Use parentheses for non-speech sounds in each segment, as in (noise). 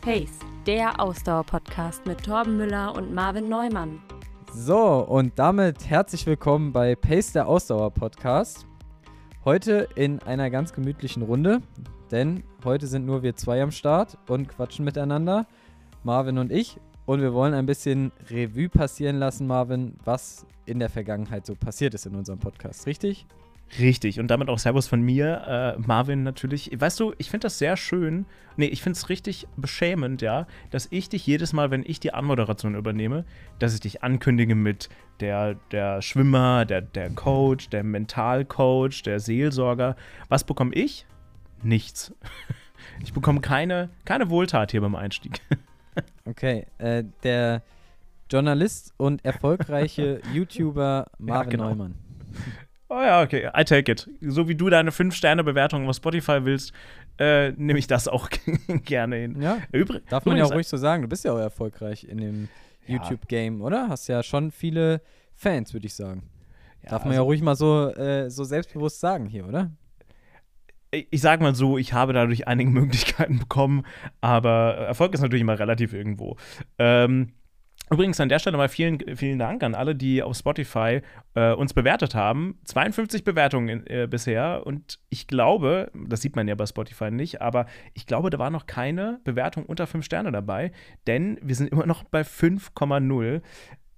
Pace, der Ausdauer-Podcast mit Torben Müller und Marvin Neumann. So, und damit herzlich willkommen bei Pace, der Ausdauer-Podcast. Heute in einer ganz gemütlichen Runde, denn heute sind nur wir zwei am Start und quatschen miteinander, Marvin und ich. Und wir wollen ein bisschen Revue passieren lassen, Marvin, was in der Vergangenheit so passiert ist in unserem Podcast, richtig? Richtig, und damit auch Servus von mir, äh, Marvin natürlich. Weißt du, ich finde das sehr schön, nee, ich finde es richtig beschämend, ja, dass ich dich jedes Mal, wenn ich die Anmoderation übernehme, dass ich dich ankündige mit der, der Schwimmer, der, der Coach, der Mentalcoach, der Seelsorger. Was bekomme ich? Nichts. (laughs) Ich bekomme keine, keine Wohltat hier beim Einstieg. (laughs) Okay, äh, der Journalist und erfolgreiche (laughs) YouTuber Marvin ja, genau. Neumann. Oh ja, okay, I take it. So wie du deine 5-Sterne-Bewertung auf Spotify willst, äh, nehme ich das auch (laughs) gerne hin. Ja, Übr darf man ja auch ruhig so sagen. Du bist ja auch erfolgreich in dem ja. YouTube-Game, oder? Hast ja schon viele Fans, würde ich sagen. Ja, darf man also, ja ruhig mal so, äh, so selbstbewusst sagen hier, oder? ich sage mal so, ich habe dadurch einige (laughs) Möglichkeiten bekommen, aber Erfolg ist natürlich immer relativ irgendwo. Ähm, Übrigens an der Stelle mal vielen, vielen Dank an alle, die auf Spotify äh, uns bewertet haben. 52 Bewertungen äh, bisher. Und ich glaube, das sieht man ja bei Spotify nicht, aber ich glaube, da war noch keine Bewertung unter 5 Sterne dabei, denn wir sind immer noch bei 5,0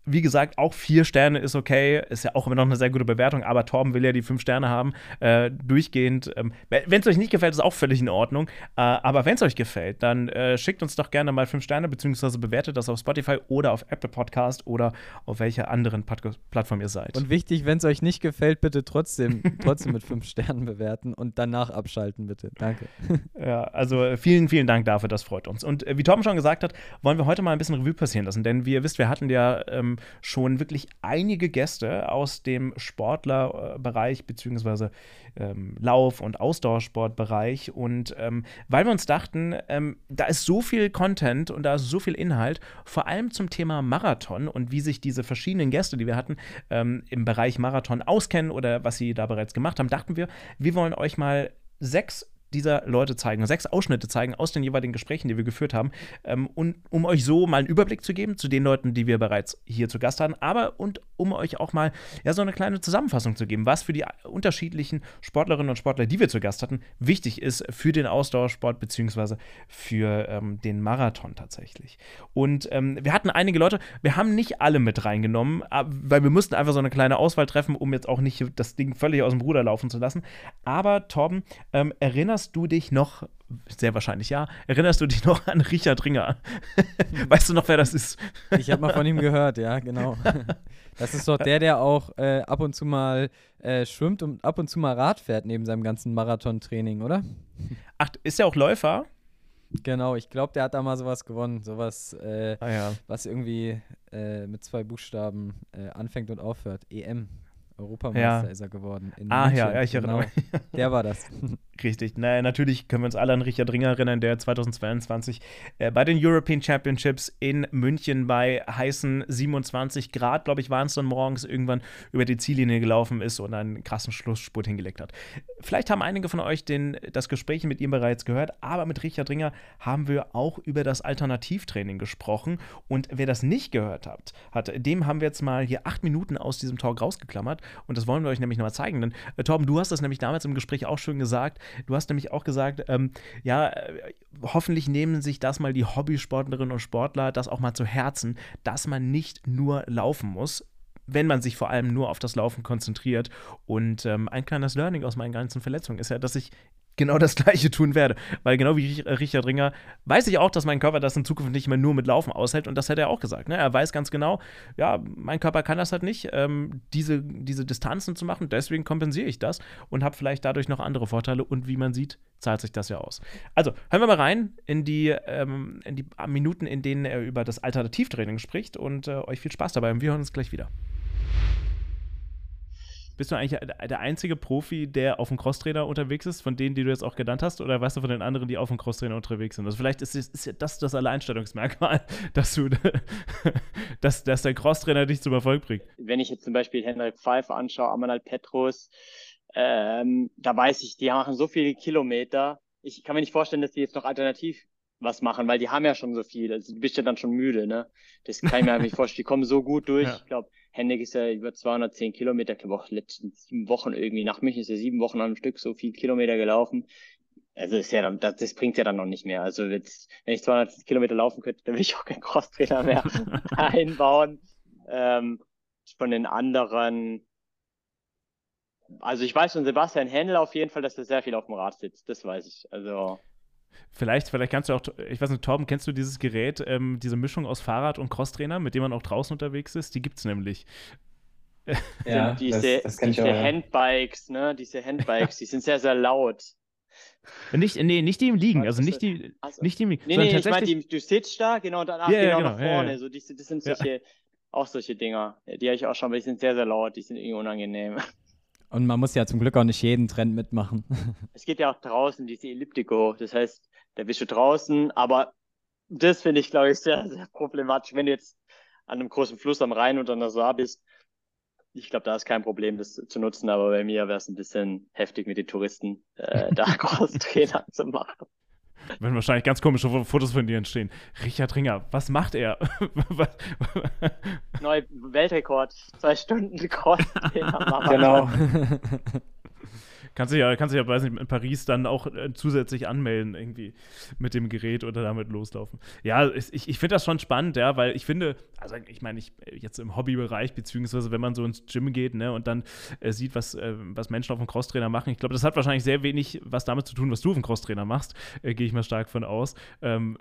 wie gesagt, auch vier Sterne ist okay, ist ja auch immer noch eine sehr gute Bewertung, aber Torben will ja die fünf Sterne haben, äh, durchgehend. Ähm, wenn es euch nicht gefällt, ist auch völlig in Ordnung, äh, aber wenn es euch gefällt, dann äh, schickt uns doch gerne mal fünf Sterne, beziehungsweise bewertet das auf Spotify oder auf Apple Podcast oder auf welcher anderen Pod Plattform ihr seid. Und wichtig, wenn es euch nicht gefällt, bitte trotzdem, (laughs) trotzdem mit fünf Sternen bewerten und danach abschalten, bitte. Danke. (laughs) Ja, also äh, vielen, vielen Dank dafür, das freut uns. Und äh, wie Torben schon gesagt hat, wollen wir heute mal ein bisschen Revue passieren lassen, denn wie ihr wisst, wir hatten ja ähm, schon wirklich einige Gäste aus dem Sportlerbereich beziehungsweise ähm, Lauf- und Ausdauersportbereich. Und ähm, weil wir uns dachten, ähm, da ist so viel Content und da ist so viel Inhalt, vor allem zum Thema Marathon und wie sich diese verschiedenen Gäste, die wir hatten, ähm, im Bereich Marathon auskennen oder was sie da bereits gemacht haben, dachten wir, wir wollen euch mal sechs dieser Leute zeigen, sechs Ausschnitte zeigen aus den jeweiligen Gesprächen, die wir geführt haben, ähm, und um euch so mal einen Überblick zu geben zu den Leuten, die wir bereits hier zu Gast hatten, aber und um euch auch mal ja so eine kleine Zusammenfassung zu geben, was für die unterschiedlichen Sportlerinnen und Sportler, die wir zu Gast hatten, wichtig ist für den Ausdauersport beziehungsweise für ähm, den Marathon tatsächlich. Und ähm, wir hatten einige Leute, wir haben nicht alle mit reingenommen, weil wir mussten einfach so eine kleine Auswahl treffen, um jetzt auch nicht das Ding völlig aus dem Ruder laufen zu lassen. Aber Torben, ähm, erinnerst erinnerst du dich noch, sehr wahrscheinlich ja, erinnerst du dich noch an Richard Ringer? (laughs) weißt du noch, wer das ist? ich habe mal von ihm gehört, ja, genau. (laughs) Das ist doch der, der auch äh, ab und zu mal äh, schwimmt und ab und zu mal Rad fährt neben seinem ganzen Marathontraining, oder? Ach, ist er auch Läufer? Genau, ich glaube, der hat da mal sowas gewonnen. Sowas, äh, ah, ja. was irgendwie äh, mit zwei Buchstaben äh, anfängt und aufhört. EM. Europameister ja. ist er geworden. ah München. ja, ja, ich erinnere genau. mich. (laughs) Der war das. Richtig. Naja, natürlich können wir uns alle an Richard Ringer erinnern, der 2022 äh, bei den European Championships in München bei heißen 27 Grad, glaube ich, waren es dann morgens irgendwann über die Ziellinie gelaufen ist und einen krassen Schlussspurt hingelegt hat. Vielleicht haben einige von euch den, das Gespräch mit ihm bereits gehört, aber mit Richard Ringer haben wir auch über das Alternativtraining gesprochen. Und wer das nicht gehört hat, hat dem haben wir jetzt mal hier acht Minuten aus diesem Talk rausgeklammert und das wollen wir euch nämlich nochmal zeigen. Denn, äh, Torben, du hast das nämlich damals im Gespräch auch schon gesagt. Du hast nämlich auch gesagt, ähm, ja, äh, hoffentlich nehmen sich das mal die Hobbysportlerinnen und Sportler das auch mal zu Herzen, dass man nicht nur laufen muss, wenn man sich vor allem nur auf das Laufen konzentriert. Und ähm, ein kleines Learning aus meinen ganzen Verletzungen ist ja, dass ich genau das (laughs) Gleiche tun werde. Weil genau wie Richard Ringer weiß ich auch, dass mein Körper das in Zukunft nicht mehr nur mit Laufen aushält. Und das hat er auch gesagt. Ne? Er weiß ganz genau, ja, mein Körper kann das halt nicht, ähm, diese, diese Distanzen zu machen. Deswegen kompensiere ich das und habe vielleicht dadurch noch andere Vorteile. Und wie man sieht, zahlt sich das ja aus. Also, hören wir mal rein in die, ähm, in die Minuten, in denen er über das Alternativtraining spricht. Und äh, euch viel Spaß dabei. Und wir hören uns gleich wieder. Bist du eigentlich der einzige Profi, der auf dem Crosstrainer unterwegs ist, von denen, die du jetzt auch genannt hast? Oder weißt du von den anderen, die auf dem Crosstrainer unterwegs sind? Also vielleicht ist, ist das das Alleinstellungsmerkmal, (laughs) dass du, (laughs) dass, dass der Crosstrainer dich zum Erfolg bringt. Wenn ich jetzt zum Beispiel Henrik Pfeiffer anschaue, Amanal Petrus, ähm, da weiß ich, die machen so viele Kilometer. Ich kann mir nicht vorstellen, dass die jetzt noch alternativ was machen, weil die haben ja schon so viel. Also du bist ja dann schon müde, ne? Das kann ich mir nicht vorstellen. Die kommen so gut durch. Ja. Ich glaube, Hennig ist ja über 210 Kilometer, glaube auch letzten sieben Wochen irgendwie. Nach München ist er sieben Wochen am Stück so viel Kilometer gelaufen. Also ist ja dann, das, das bringt ja dann noch nicht mehr. Also jetzt, wenn ich 200 Kilometer laufen könnte, dann will ich auch keinen Crosstrainer mehr (laughs) einbauen. Ähm, von den anderen, also ich weiß von Sebastian Händel auf jeden Fall, dass er sehr viel auf dem Rad sitzt. Das weiß ich. Also Vielleicht, vielleicht kannst du auch, ich weiß nicht, Torben, kennst du dieses Gerät, ähm, diese Mischung aus Fahrrad und Crosstrainer, mit dem man auch draußen unterwegs ist? Die gibt es nämlich. Ja, diese, das, das diese auch, ja. Handbikes, ne? Diese Handbikes, die sind sehr, sehr laut. (laughs) Nicht, nee, nicht die im Liegen, also nicht die, also, nicht die im Liegen. Nee, nee, ich meine, du sitzt da, genau, danach ja, genau, genau nach vorne. Ja, so, die, das sind solche, auch solche Dinger. Die habe ich auch schon, aber die sind sehr, sehr laut, die sind irgendwie unangenehm. Und man muss ja zum Glück auch nicht jeden Trend mitmachen. (laughs) Es geht ja auch draußen, diese Elliptico. Das heißt, da bist du draußen, aber das finde ich, glaube ich, sehr, sehr problematisch. Wenn du jetzt an einem großen Fluss am Rhein oder an der Saar bist, ich glaube, da ist kein Problem, das zu nutzen, aber bei mir wäre es ein bisschen heftig mit den Touristen, äh, da (laughs) Crosstrainer zu machen. Wenn wahrscheinlich ganz komische Fotos von dir entstehen. Richard Ringer, was macht er? (laughs) Neuer Weltrekord, zwei Stunden Crosstrainer. (laughs) genau. (laughs) Kannst du ja, kannst du ja, weiß nicht, in Paris dann auch äh, zusätzlich anmelden, irgendwie mit dem Gerät oder damit loslaufen. Ja, ich, ich finde das schon spannend, ja, weil ich finde, also ich meine, ich jetzt im Hobbybereich, beziehungsweise wenn man so ins Gym geht, ne, und dann äh, sieht, was, äh, was Menschen auf dem Crosstrainer machen, ich glaube, das hat wahrscheinlich sehr wenig was damit zu tun, was du auf dem Crosstrainer machst, äh, gehe ich mal stark von aus. Ähm,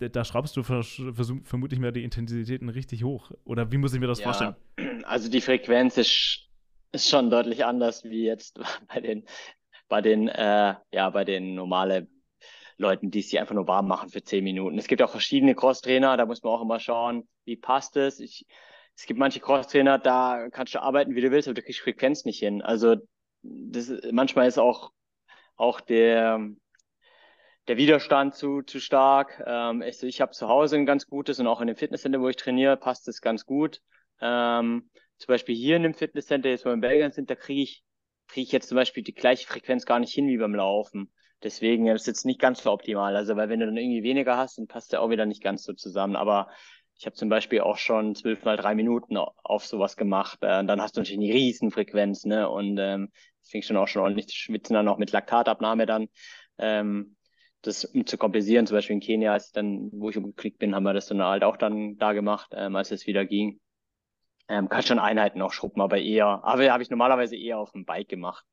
äh, da schraubst du vermutlich mal die Intensitäten richtig hoch. Oder wie muss ich mir das ja, vorstellen? Also die Frequenz ist ist schon deutlich anders wie jetzt (laughs) bei den, bei den, äh, ja, bei den normalen Leuten, die sich einfach nur warm machen für zehn Minuten. Es gibt auch verschiedene Crosstrainer, da muss man auch immer schauen, wie passt es. Ich, es gibt manche Crosstrainer, da kannst du arbeiten, wie du willst, aber du kriegst Frequenz nicht hin. Also das, manchmal ist auch, auch der, der Widerstand zu, zu stark. Ähm, ich ich habe zu Hause ein ganz gutes und auch in dem Fitnesscenter, wo ich trainiere, passt es ganz gut. Ähm, zum Beispiel hier in dem Fitnesscenter, jetzt wo wir in Belgien sind, da kriege ich, kriege ich jetzt zum Beispiel die gleiche Frequenz gar nicht hin wie beim Laufen. Deswegen ist es jetzt nicht ganz so optimal. Also, weil wenn du dann irgendwie weniger hast, dann passt der auch wieder nicht ganz so zusammen. Aber ich habe zum Beispiel auch schon zwölf mal drei Minuten auf sowas gemacht. Äh, dann hast du natürlich eine riesen Frequenz, ne? Und ähm, fing schon auch schon ordentlich zu schwitzen, dann auch mit Laktatabnahme dann. Ähm, das um zu kompensieren, zum Beispiel in Kenia, als ich dann, wo ich umgeklickt bin, haben wir das dann halt auch dann da gemacht, ähm, als es wieder ging. Ähm, kann schon Einheiten noch schrubben, aber eher, aber habe ich normalerweise eher auf dem Bike gemacht,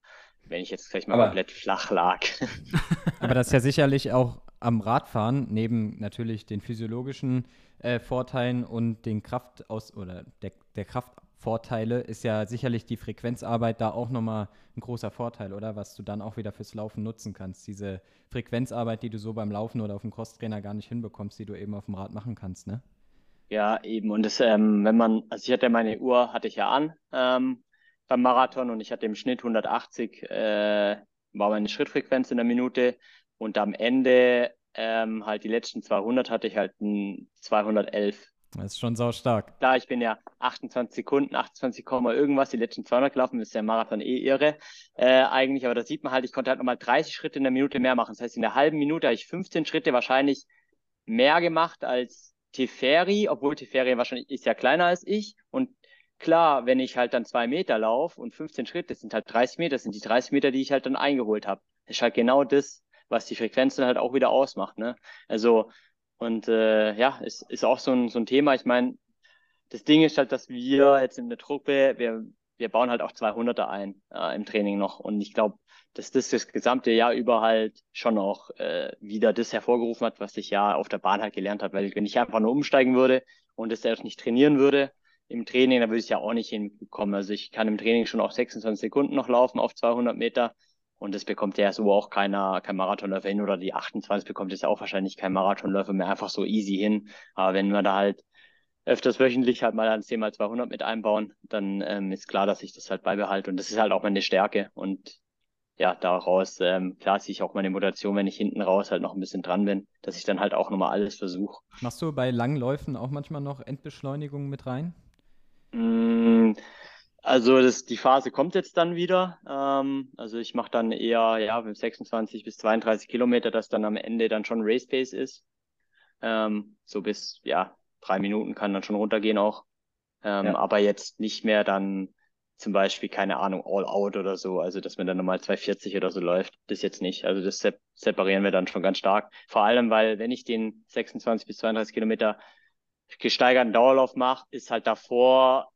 wenn ich jetzt vielleicht mal aber, komplett flach lag. (laughs) aber das ist ja sicherlich auch am Radfahren, neben natürlich den physiologischen äh, Vorteilen und den Kraft aus oder der, der Kraftvorteile, ist ja sicherlich die Frequenzarbeit da auch nochmal ein großer Vorteil, oder? Was du dann auch wieder fürs Laufen nutzen kannst. Diese Frequenzarbeit, die du so beim Laufen oder auf dem Crosstrainer gar nicht hinbekommst, die du eben auf dem Rad machen kannst, ne? Ja, eben. Und das, ähm, wenn man, also ich hatte meine Uhr, hatte ich ja an ähm, beim Marathon und ich hatte im Schnitt 180, äh, war meine Schrittfrequenz in der Minute und am Ende ähm, halt die letzten 200 hatte ich halt ein 211. Das ist schon sau stark. Klar, ich bin ja 28 Sekunden, 28, irgendwas, die letzten 200 gelaufen, ist der Marathon eh irre äh, eigentlich, aber da sieht man halt, ich konnte halt nochmal 30 Schritte in der Minute mehr machen. Das heißt, in der halben Minute habe ich 15 Schritte wahrscheinlich mehr gemacht als Teferi, obwohl Teferi wahrscheinlich ist ja kleiner als ich. Und klar, wenn ich halt dann zwei Meter laufe und 15 Schritte, das sind halt 30 Meter, das sind die 30 Meter, die ich halt dann eingeholt habe. Das ist halt genau das, was die Frequenz dann halt auch wieder ausmacht. Ne? Also, und äh, ja, es ist auch so ein, so ein Thema. Ich meine, das Ding ist halt, dass wir jetzt in der Truppe, wir, wir bauen halt auch 200er ein äh, im Training noch. Und ich glaube, dass das das gesamte Jahr über halt schon auch äh, wieder das hervorgerufen hat, was ich ja auf der Bahn halt gelernt habe. Weil wenn ich einfach nur umsteigen würde und das erst nicht trainieren würde im Training, dann würde ich es ja auch nicht hinbekommen. Also ich kann im Training schon auf 26 Sekunden noch laufen auf 200 Meter. Und das bekommt ja so auch keiner, kein Marathonläufer hin oder die 28 bekommt es ja auch wahrscheinlich kein Marathonläufer mehr einfach so easy hin. Aber wenn wir da halt öfters wöchentlich halt mal ein 10 mal 200 mit einbauen, dann ähm, ist klar, dass ich das halt beibehalte. Und das ist halt auch meine Stärke. Und ja, daraus, ähm, klar ziehe ich auch meine Motivation, wenn ich hinten raus halt noch ein bisschen dran bin, dass ich dann halt auch nochmal alles versuche. Machst du bei langen Läufen auch manchmal noch Endbeschleunigung mit rein? Mm, also das, die Phase kommt jetzt dann wieder. Ähm, also ich mache dann eher, ja, 26 bis 32 Kilometer, dass dann am Ende dann schon Race Pace ist. Ähm, so bis, ja, drei Minuten kann dann schon runtergehen auch. Ähm, Ja. Aber jetzt nicht mehr dann zum Beispiel, keine Ahnung, All Out oder so. Also, dass man dann nochmal 240 oder so läuft. Das jetzt nicht. Also, das sep separieren wir dann schon ganz stark. Vor allem, weil, wenn ich den 26 bis 32 Kilometer gesteigerten Dauerlauf mache, ist halt davor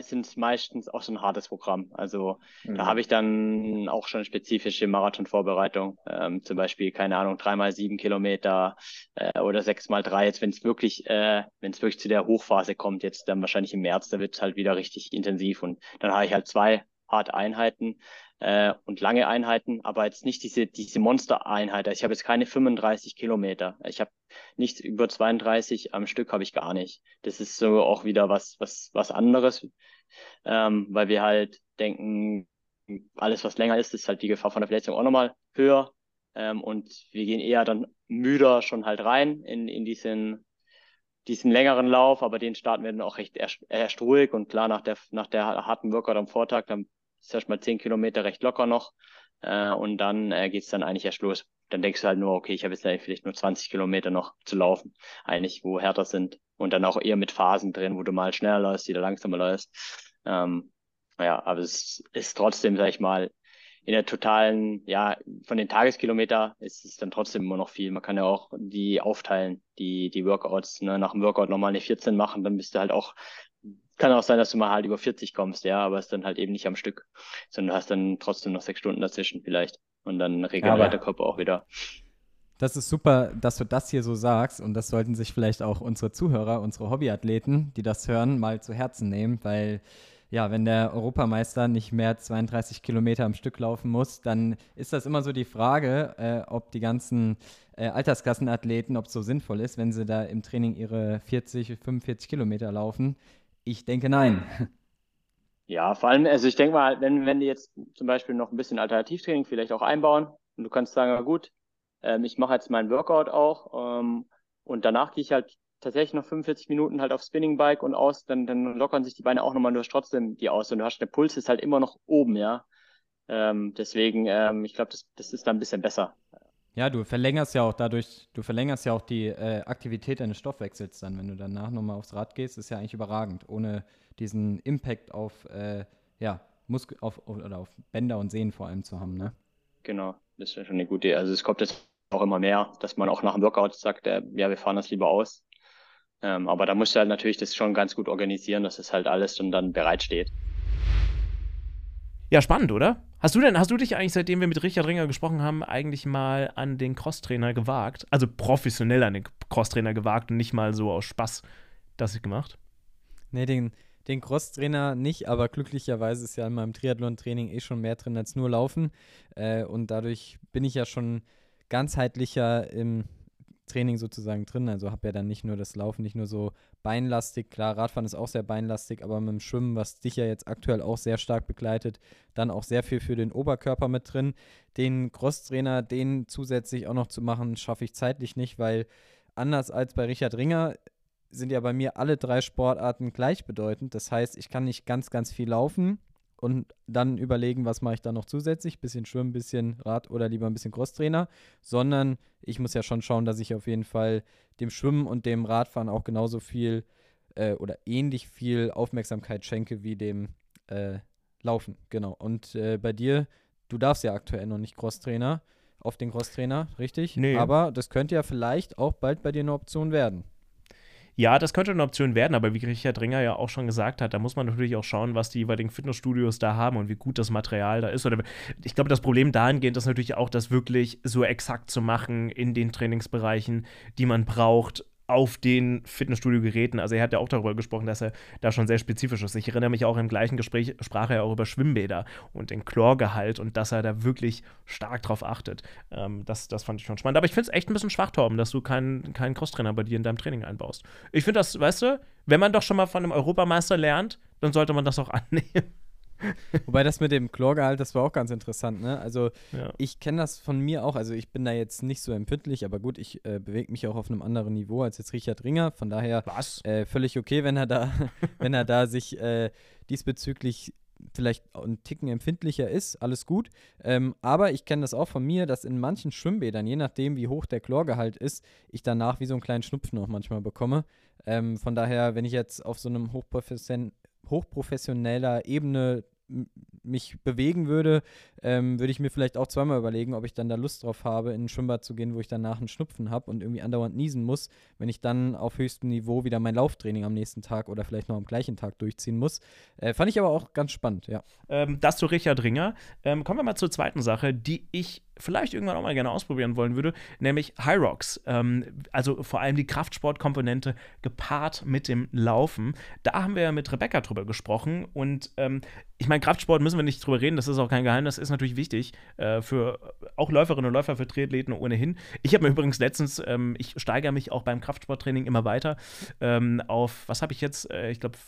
sind es meistens auch so ein hartes Programm. Also Mhm. da habe ich dann auch schon spezifische Marathonvorbereitung. Ähm, zum Beispiel, keine Ahnung, dreimal sieben Kilometer äh, oder sechs mal drei. Jetzt, wenn es wirklich, äh, wenn es wirklich zu der Hochphase kommt, jetzt dann wahrscheinlich im März, da wird es halt wieder richtig intensiv. Und dann habe ich halt zwei harte Einheiten äh, und lange Einheiten, aber jetzt nicht diese, diese Monster-Einheit. Ich habe jetzt keine 35 Kilometer. Ich habe nichts über 32 am Stück habe ich gar nicht. Das ist so auch wieder was, was, was anderes, ähm, weil wir halt denken, alles was länger ist, ist halt die Gefahr von der Verletzung auch nochmal höher. Ähm, und wir gehen eher dann müder schon halt rein in, in diesen, diesen längeren Lauf, aber den starten wir dann auch recht erst, erst ruhig und klar nach der, nach der harten Workout am Vortag, dann ist erstmal zehn Kilometer recht locker noch. Äh, und dann äh, geht's dann eigentlich erst los. Dann denkst du halt nur, okay, ich habe jetzt vielleicht nur 20 Kilometer noch zu laufen, eigentlich, wo härter sind. Und dann auch eher mit Phasen drin, wo du mal schneller läufst, wieder langsamer läufst. Ähm, ja, aber es ist trotzdem, sag ich mal, in der totalen, ja, von den Tageskilometer ist es dann trotzdem immer noch viel. Man kann ja auch die aufteilen, die, die Workouts, ne, nach dem Workout nochmal eine 14 machen, dann bist du halt auch, kann auch sein, dass du mal halt über 40 kommst, ja, aber es ist dann halt eben nicht am Stück, sondern du hast dann trotzdem noch sechs Stunden dazwischen vielleicht. Und dann Aber- der Körper auch wieder. Das ist super, dass du das hier so sagst und das sollten sich vielleicht auch unsere Zuhörer, unsere Hobbyathleten, die das hören, mal zu Herzen nehmen, weil ja, wenn der Europameister nicht mehr 32 Kilometer am Stück laufen muss, dann ist das immer so die Frage, äh, ob die ganzen äh, Altersklassenathleten, ob es so sinnvoll ist, wenn sie da im Training ihre 40, 45 Kilometer laufen. Ich denke nein. Ja, vor allem, also ich denke mal, wenn, wenn die jetzt zum Beispiel noch ein bisschen Alternativtraining vielleicht auch einbauen und du kannst sagen, na gut, ähm, ich mache jetzt meinen Workout auch ähm, und danach gehe ich halt tatsächlich noch 45 Minuten halt auf Spinningbike und aus, dann, dann lockern sich die Beine auch nochmal, du hast trotzdem die aus und du hast, der Puls ist halt immer noch oben, ja. Ähm, deswegen, ähm, ich glaube, das, das ist dann ein bisschen besser. Ja, du verlängerst ja auch dadurch, du verlängerst ja auch die äh, Aktivität deines Stoffwechsels dann, wenn du danach nochmal aufs Rad gehst, ist ja eigentlich überragend, ohne diesen Impact auf, äh, ja, Muskel, auf, oder auf Bänder und Sehnen vor allem zu haben, ne? Genau, das ist schon eine gute Idee. Also es kommt jetzt auch immer mehr, dass man auch nach dem Workout sagt, äh, ja, wir fahren das lieber aus. Ähm, aber da musst du halt natürlich das schon ganz gut organisieren, dass es halt alles schon dann bereitsteht. Ja, spannend, oder? Hast du denn, hast du dich eigentlich, seitdem wir mit Richard Ringer gesprochen haben, eigentlich mal an den Crosstrainer gewagt? Also professionell an den Crosstrainer gewagt und nicht mal so aus Spaß das gemacht? Nee, den, den Crosstrainer nicht, aber glücklicherweise ist ja in meinem Triathlon-Training eh schon mehr drin als nur Laufen. Äh, und dadurch bin ich ja schon ganzheitlicher im Training sozusagen drin. Also habe ja dann nicht nur das Laufen, nicht nur so beinlastig. Klar, Radfahren ist auch sehr beinlastig, aber mit dem Schwimmen, was dich ja jetzt aktuell auch sehr stark begleitet, dann auch sehr viel für den Oberkörper mit drin. Den Crosstrainer, den zusätzlich auch noch zu machen, schaffe ich zeitlich nicht, weil anders als bei Richard Ringer sind ja bei mir alle drei Sportarten gleichbedeutend. Das heißt, ich kann nicht ganz, ganz viel laufen und dann überlegen, was mache ich da noch zusätzlich, bisschen Schwimmen, bisschen Rad oder lieber ein bisschen Crosstrainer, sondern ich muss ja schon schauen, dass ich auf jeden Fall dem Schwimmen und dem Radfahren auch genauso viel äh, oder ähnlich viel Aufmerksamkeit schenke wie dem äh, Laufen, genau. Und äh, bei dir, du darfst ja aktuell noch nicht Crosstrainer auf den Crosstrainer, richtig? Nee. Aber das könnte ja vielleicht auch bald bei dir eine Option werden. Ja, das könnte eine Option werden, aber wie Richard Ringer ja auch schon gesagt hat, da muss man natürlich auch schauen, was die jeweiligen Fitnessstudios da haben und wie gut das Material da ist. Ich glaube, das Problem dahingehend ist natürlich auch, das wirklich so exakt zu machen in den Trainingsbereichen, die man braucht auf den Fitnessstudio-Geräten. Also er hat ja auch darüber gesprochen, dass er da schon sehr spezifisch ist. Ich erinnere mich auch im gleichen Gespräch, sprach er auch über Schwimmbäder und den Chlorgehalt und dass er da wirklich stark drauf achtet. Ähm, das, das fand ich schon spannend. Aber ich finde es echt ein bisschen schwach, Torben, dass du keinen, keinen Crosstrainer bei dir in deinem Training einbaust. Ich finde das, weißt du, wenn man doch schon mal von einem Europameister lernt, dann sollte man das auch (laughs) annehmen. (laughs) Wobei das mit dem Chlorgehalt, das war auch ganz interessant, ne? Also Ja. ich kenne das von mir auch, also ich bin da jetzt nicht so empfindlich, aber gut, ich äh, bewege mich auch auf einem anderen Niveau als jetzt Richard Ringer, von daher äh, völlig okay, wenn er da, (laughs) wenn er da sich äh, diesbezüglich vielleicht ein Ticken empfindlicher ist, alles gut. Ähm, aber ich kenne das auch von mir, dass in manchen Schwimmbädern, je nachdem wie hoch der Chlorgehalt ist, ich danach wie so einen kleinen Schnupfen auch manchmal bekomme. Ähm, von daher, wenn ich jetzt auf so einem hochprofession hochprofessioneller Ebene mich bewegen würde, ähm, würde ich mir vielleicht auch zweimal überlegen, ob ich dann da Lust drauf habe, in ein Schwimmbad zu gehen, wo ich danach einen Schnupfen habe und irgendwie andauernd niesen muss, wenn ich dann auf höchstem Niveau wieder mein Lauftraining am nächsten Tag oder vielleicht noch am gleichen Tag durchziehen muss. Äh, fand ich aber auch ganz spannend, ja. Ähm, das zu Richard Ringer. Ähm, kommen wir mal zur zweiten Sache, die ich vielleicht irgendwann auch mal gerne ausprobieren wollen würde, nämlich High Rocks. Ähm, also vor allem die Kraftsportkomponente gepaart mit dem Laufen. Da haben wir ja mit Rebecca drüber gesprochen und ähm, ich meine, Kraftsport müssen wir nicht drüber reden, das ist auch kein Geheimnis, ist natürlich wichtig äh, für auch Läuferinnen und Läufer, für Triathleten ohnehin. Ich habe mir übrigens letztens, ähm, ich steigere mich auch beim Kraftsporttraining immer weiter ähm, auf, was habe ich jetzt, äh, ich glaube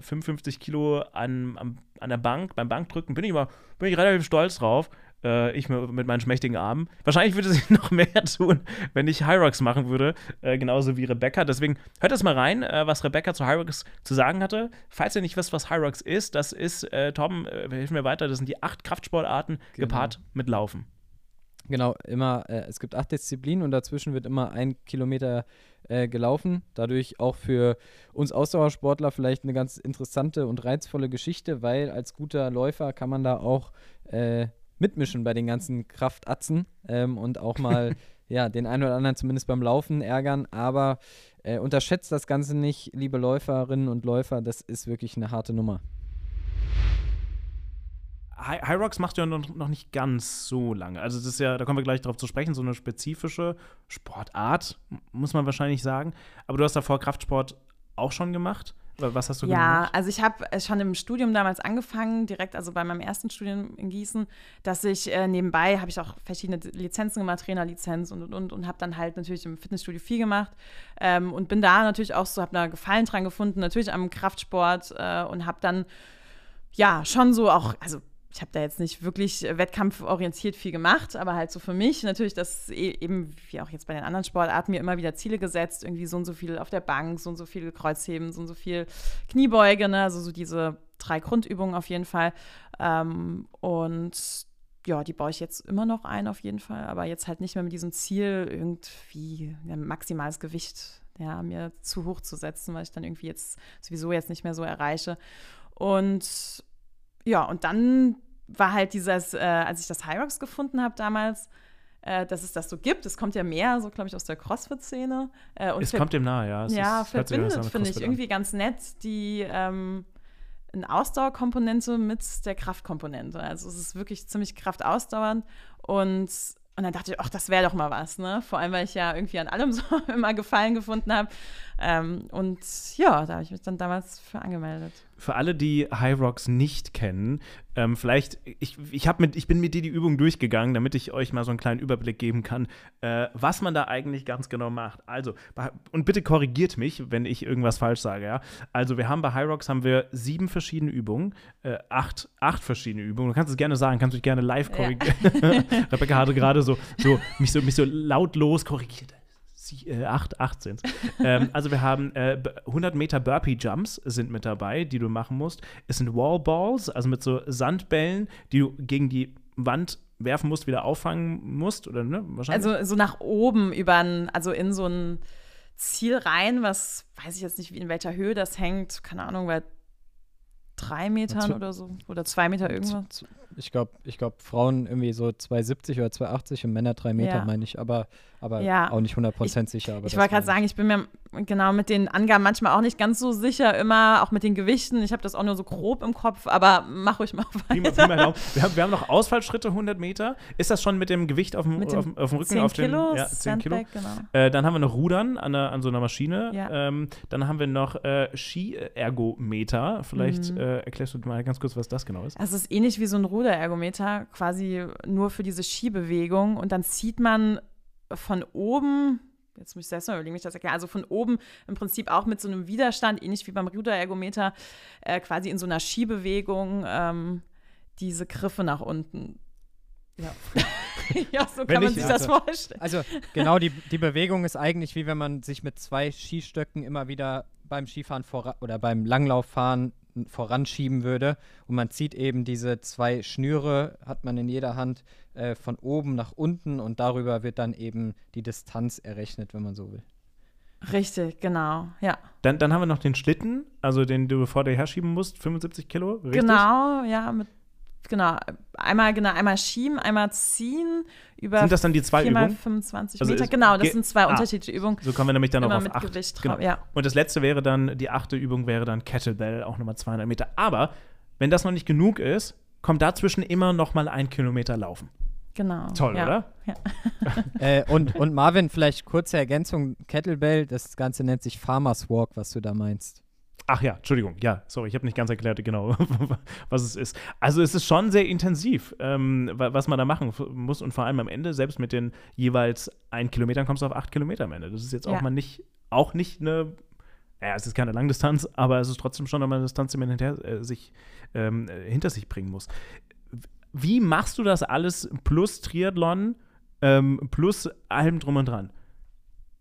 55 Kilo an, an, an der Bank, beim Bankdrücken, bin ich immer, bin ich relativ stolz drauf äh, ich mit meinen schmächtigen Armen. Wahrscheinlich würde sie (laughs) noch mehr tun, wenn ich Hyrox machen würde, äh, genauso wie Rebecca. Deswegen hört das mal rein, äh, was Rebecca zu Hyrox zu sagen hatte. Falls ihr nicht wisst, was Hyrox ist, das ist, äh, Tom, äh, hilf mir weiter, das sind die acht Kraftsportarten genau. gepaart mit Laufen. Genau, immer, äh, es gibt acht Disziplinen und dazwischen wird immer ein Kilometer äh, gelaufen. Dadurch auch für uns Ausdauersportler vielleicht eine ganz interessante und reizvolle Geschichte, weil als guter Läufer kann man da auch äh, mitmischen bei den ganzen Kraftatzen ähm, und auch mal (laughs) ja, den einen oder anderen zumindest beim Laufen ärgern. Aber äh, unterschätzt das Ganze nicht, liebe Läuferinnen und Läufer. Das ist wirklich eine harte Nummer. High Rocks macht ja noch, noch nicht ganz so lange. Also das ist ja, da kommen wir gleich darauf zu sprechen, so eine spezifische Sportart, muss man wahrscheinlich sagen. Aber du hast davor Kraftsport auch schon gemacht. Was hast du ja, gemacht? Ja, also ich habe äh, schon im Studium damals angefangen, direkt also bei meinem ersten Studium in Gießen, dass ich äh, nebenbei habe ich auch verschiedene Lizenzen gemacht, Trainerlizenz und und und und habe dann halt natürlich im Fitnessstudio viel gemacht ähm, und bin da natürlich auch so, habe da Gefallen dran gefunden, natürlich am Kraftsport äh, und habe dann ja schon so auch, also ich habe da jetzt nicht wirklich äh, wettkampforientiert viel gemacht, aber halt so für mich natürlich, das e-, eben wie auch jetzt bei den anderen Sportarten mir immer wieder Ziele gesetzt, irgendwie so und so viel auf der Bank, so und so viel Kreuzheben, so und so viel Kniebeuge, ne? also so diese drei Grundübungen auf jeden Fall. Ähm, und ja, die baue ich jetzt immer noch ein auf jeden Fall, aber jetzt halt nicht mehr mit diesem Ziel, irgendwie ein maximales Gewicht ja, mir zu hoch zu setzen, weil ich dann irgendwie jetzt sowieso jetzt nicht mehr so erreiche. Und ja, und dann war halt dieses, äh, als ich das Hyrox gefunden habe damals, äh, dass es das so gibt. Es kommt ja mehr, so glaube ich, aus der CrossFit-Szene. Äh, es kommt dem nahe, ja. Es ja, ist, verbindet, finde ich, irgendwie ganz nett die ähm, eine Ausdauerkomponente mit der Kraftkomponente. Also es ist wirklich ziemlich kraftausdauernd und und dann dachte ich, ach, das wäre doch mal was, ne? Vor allem, weil ich ja irgendwie an allem (laughs) so immer Gefallen gefunden habe. Ähm, und ja, da habe ich mich dann damals für angemeldet für alle, die High Rocks nicht kennen, ähm, vielleicht, ich, ich, mit, ich bin mit dir die Übung durchgegangen, damit ich euch mal so einen kleinen Überblick geben kann, äh, was man da eigentlich ganz genau macht. Also, und bitte korrigiert mich, wenn ich irgendwas falsch sage, ja. Also, wir haben bei High Rocks haben wir sieben verschiedene Übungen, äh, acht, acht verschiedene Übungen. Du kannst es gerne sagen, kannst mich gerne live korrigieren. Ja. (laughs) Rebecca hatte gerade so, so, mich so, mich so lautlos korrigiert äh, acht, acht sind ähm, Also wir haben äh, 100 Meter Burpee Jumps sind mit dabei, die du machen musst. Es sind Wall Balls, also mit so Sandbällen, die du gegen die Wand werfen musst, wieder auffangen musst, oder ne? Wahrscheinlich. Also so nach oben über ein, also in so ein Ziel rein, was weiß ich jetzt nicht, wie in welcher Höhe das hängt, keine Ahnung, bei drei Metern oder so oder zwei Meter irgendwas. Ich glaube, ich glaube, Frauen irgendwie so 2,70 oder 2,80 und Männer drei Meter, ja. meine ich. Aber aber ja. auch nicht 100% sicher. ich wollte gerade sagen, ich bin mir genau mit den Angaben manchmal auch nicht ganz so sicher, immer auch mit den Gewichten. Ich habe das auch nur so grob im Kopf, aber mach ruhig mal weiter. Prima, prima, wir, haben, wir haben noch Ausfallschritte 100 Meter. Ist das schon mit dem Gewicht auf dem, auf, dem, auf dem Rücken? 10 auf den, Kilo, ja, 10 Kilo. Genau. Äh, dann haben wir noch Rudern an, der, an so einer Maschine. Ja. Ähm, dann haben wir noch äh, Ski-Ergometer. Vielleicht mhm. äh, erklärst du mal ganz kurz, was das genau ist. Also es ist ähnlich wie so ein Ruderergometer, quasi nur für diese Skibewegung. Und dann zieht man von oben, jetzt muss ich selbst mal überlegen, wie ich das erkläre, also von oben im Prinzip auch mit so einem Widerstand, ähnlich wie beim Ruderergometer, äh, quasi in so einer Skibewegung ähm, diese Griffe nach unten. Ja. (laughs) ja, so kann man sich das vorstellen. Also genau, die, die Bewegung ist eigentlich wie wenn man sich mit zwei Skistöcken immer wieder beim Skifahren vor oder beim Langlauffahren voranschieben würde. Und man zieht eben diese zwei Schnüre, hat man in jeder Hand äh, von oben nach unten und darüber wird dann eben die Distanz errechnet, wenn man so will. Richtig, genau, ja. Dann, dann haben wir noch den Schlitten, also den du vor dir herschieben musst, 75 Kilo, richtig? Genau, ja, mit genau, einmal, genau, einmal schieben, einmal ziehen über Sind das dann die zwei Übungen? 25 Also Meter. ist- Genau, das sind zwei ah. unterschiedliche Übungen. So kommen wir nämlich dann noch auf mit acht. Gewicht Genau. ja. Und das letzte wäre dann, die achte Übung wäre dann Kettlebell, auch nochmal 200 Meter. Aber wenn das noch nicht genug ist, kommt dazwischen immer noch mal ein Kilometer laufen. Genau. Toll, ja. oder? Ja. (laughs) (laughs) Äh, und, und Marvin, vielleicht kurze Ergänzung: Kettlebell, das Ganze nennt sich Farmers Walk, was du da meinst. Ach ja, Entschuldigung, ja, sorry, ich habe nicht ganz erklärt, genau, (laughs) was es ist. Also es ist schon sehr intensiv, ähm, wa- was man da machen muss und vor allem am Ende, selbst mit den jeweils ein Kilometern, kommst du auf acht Kilometer am Ende. Das ist jetzt auch Ja. mal nicht, auch nicht eine, ja, es ist keine Langdistanz, aber es ist trotzdem schon eine Distanz, die man hinter, äh, sich, ähm, äh, hinter sich bringen muss. Wie machst du das alles plus Triathlon, ähm, plus allem drum und dran?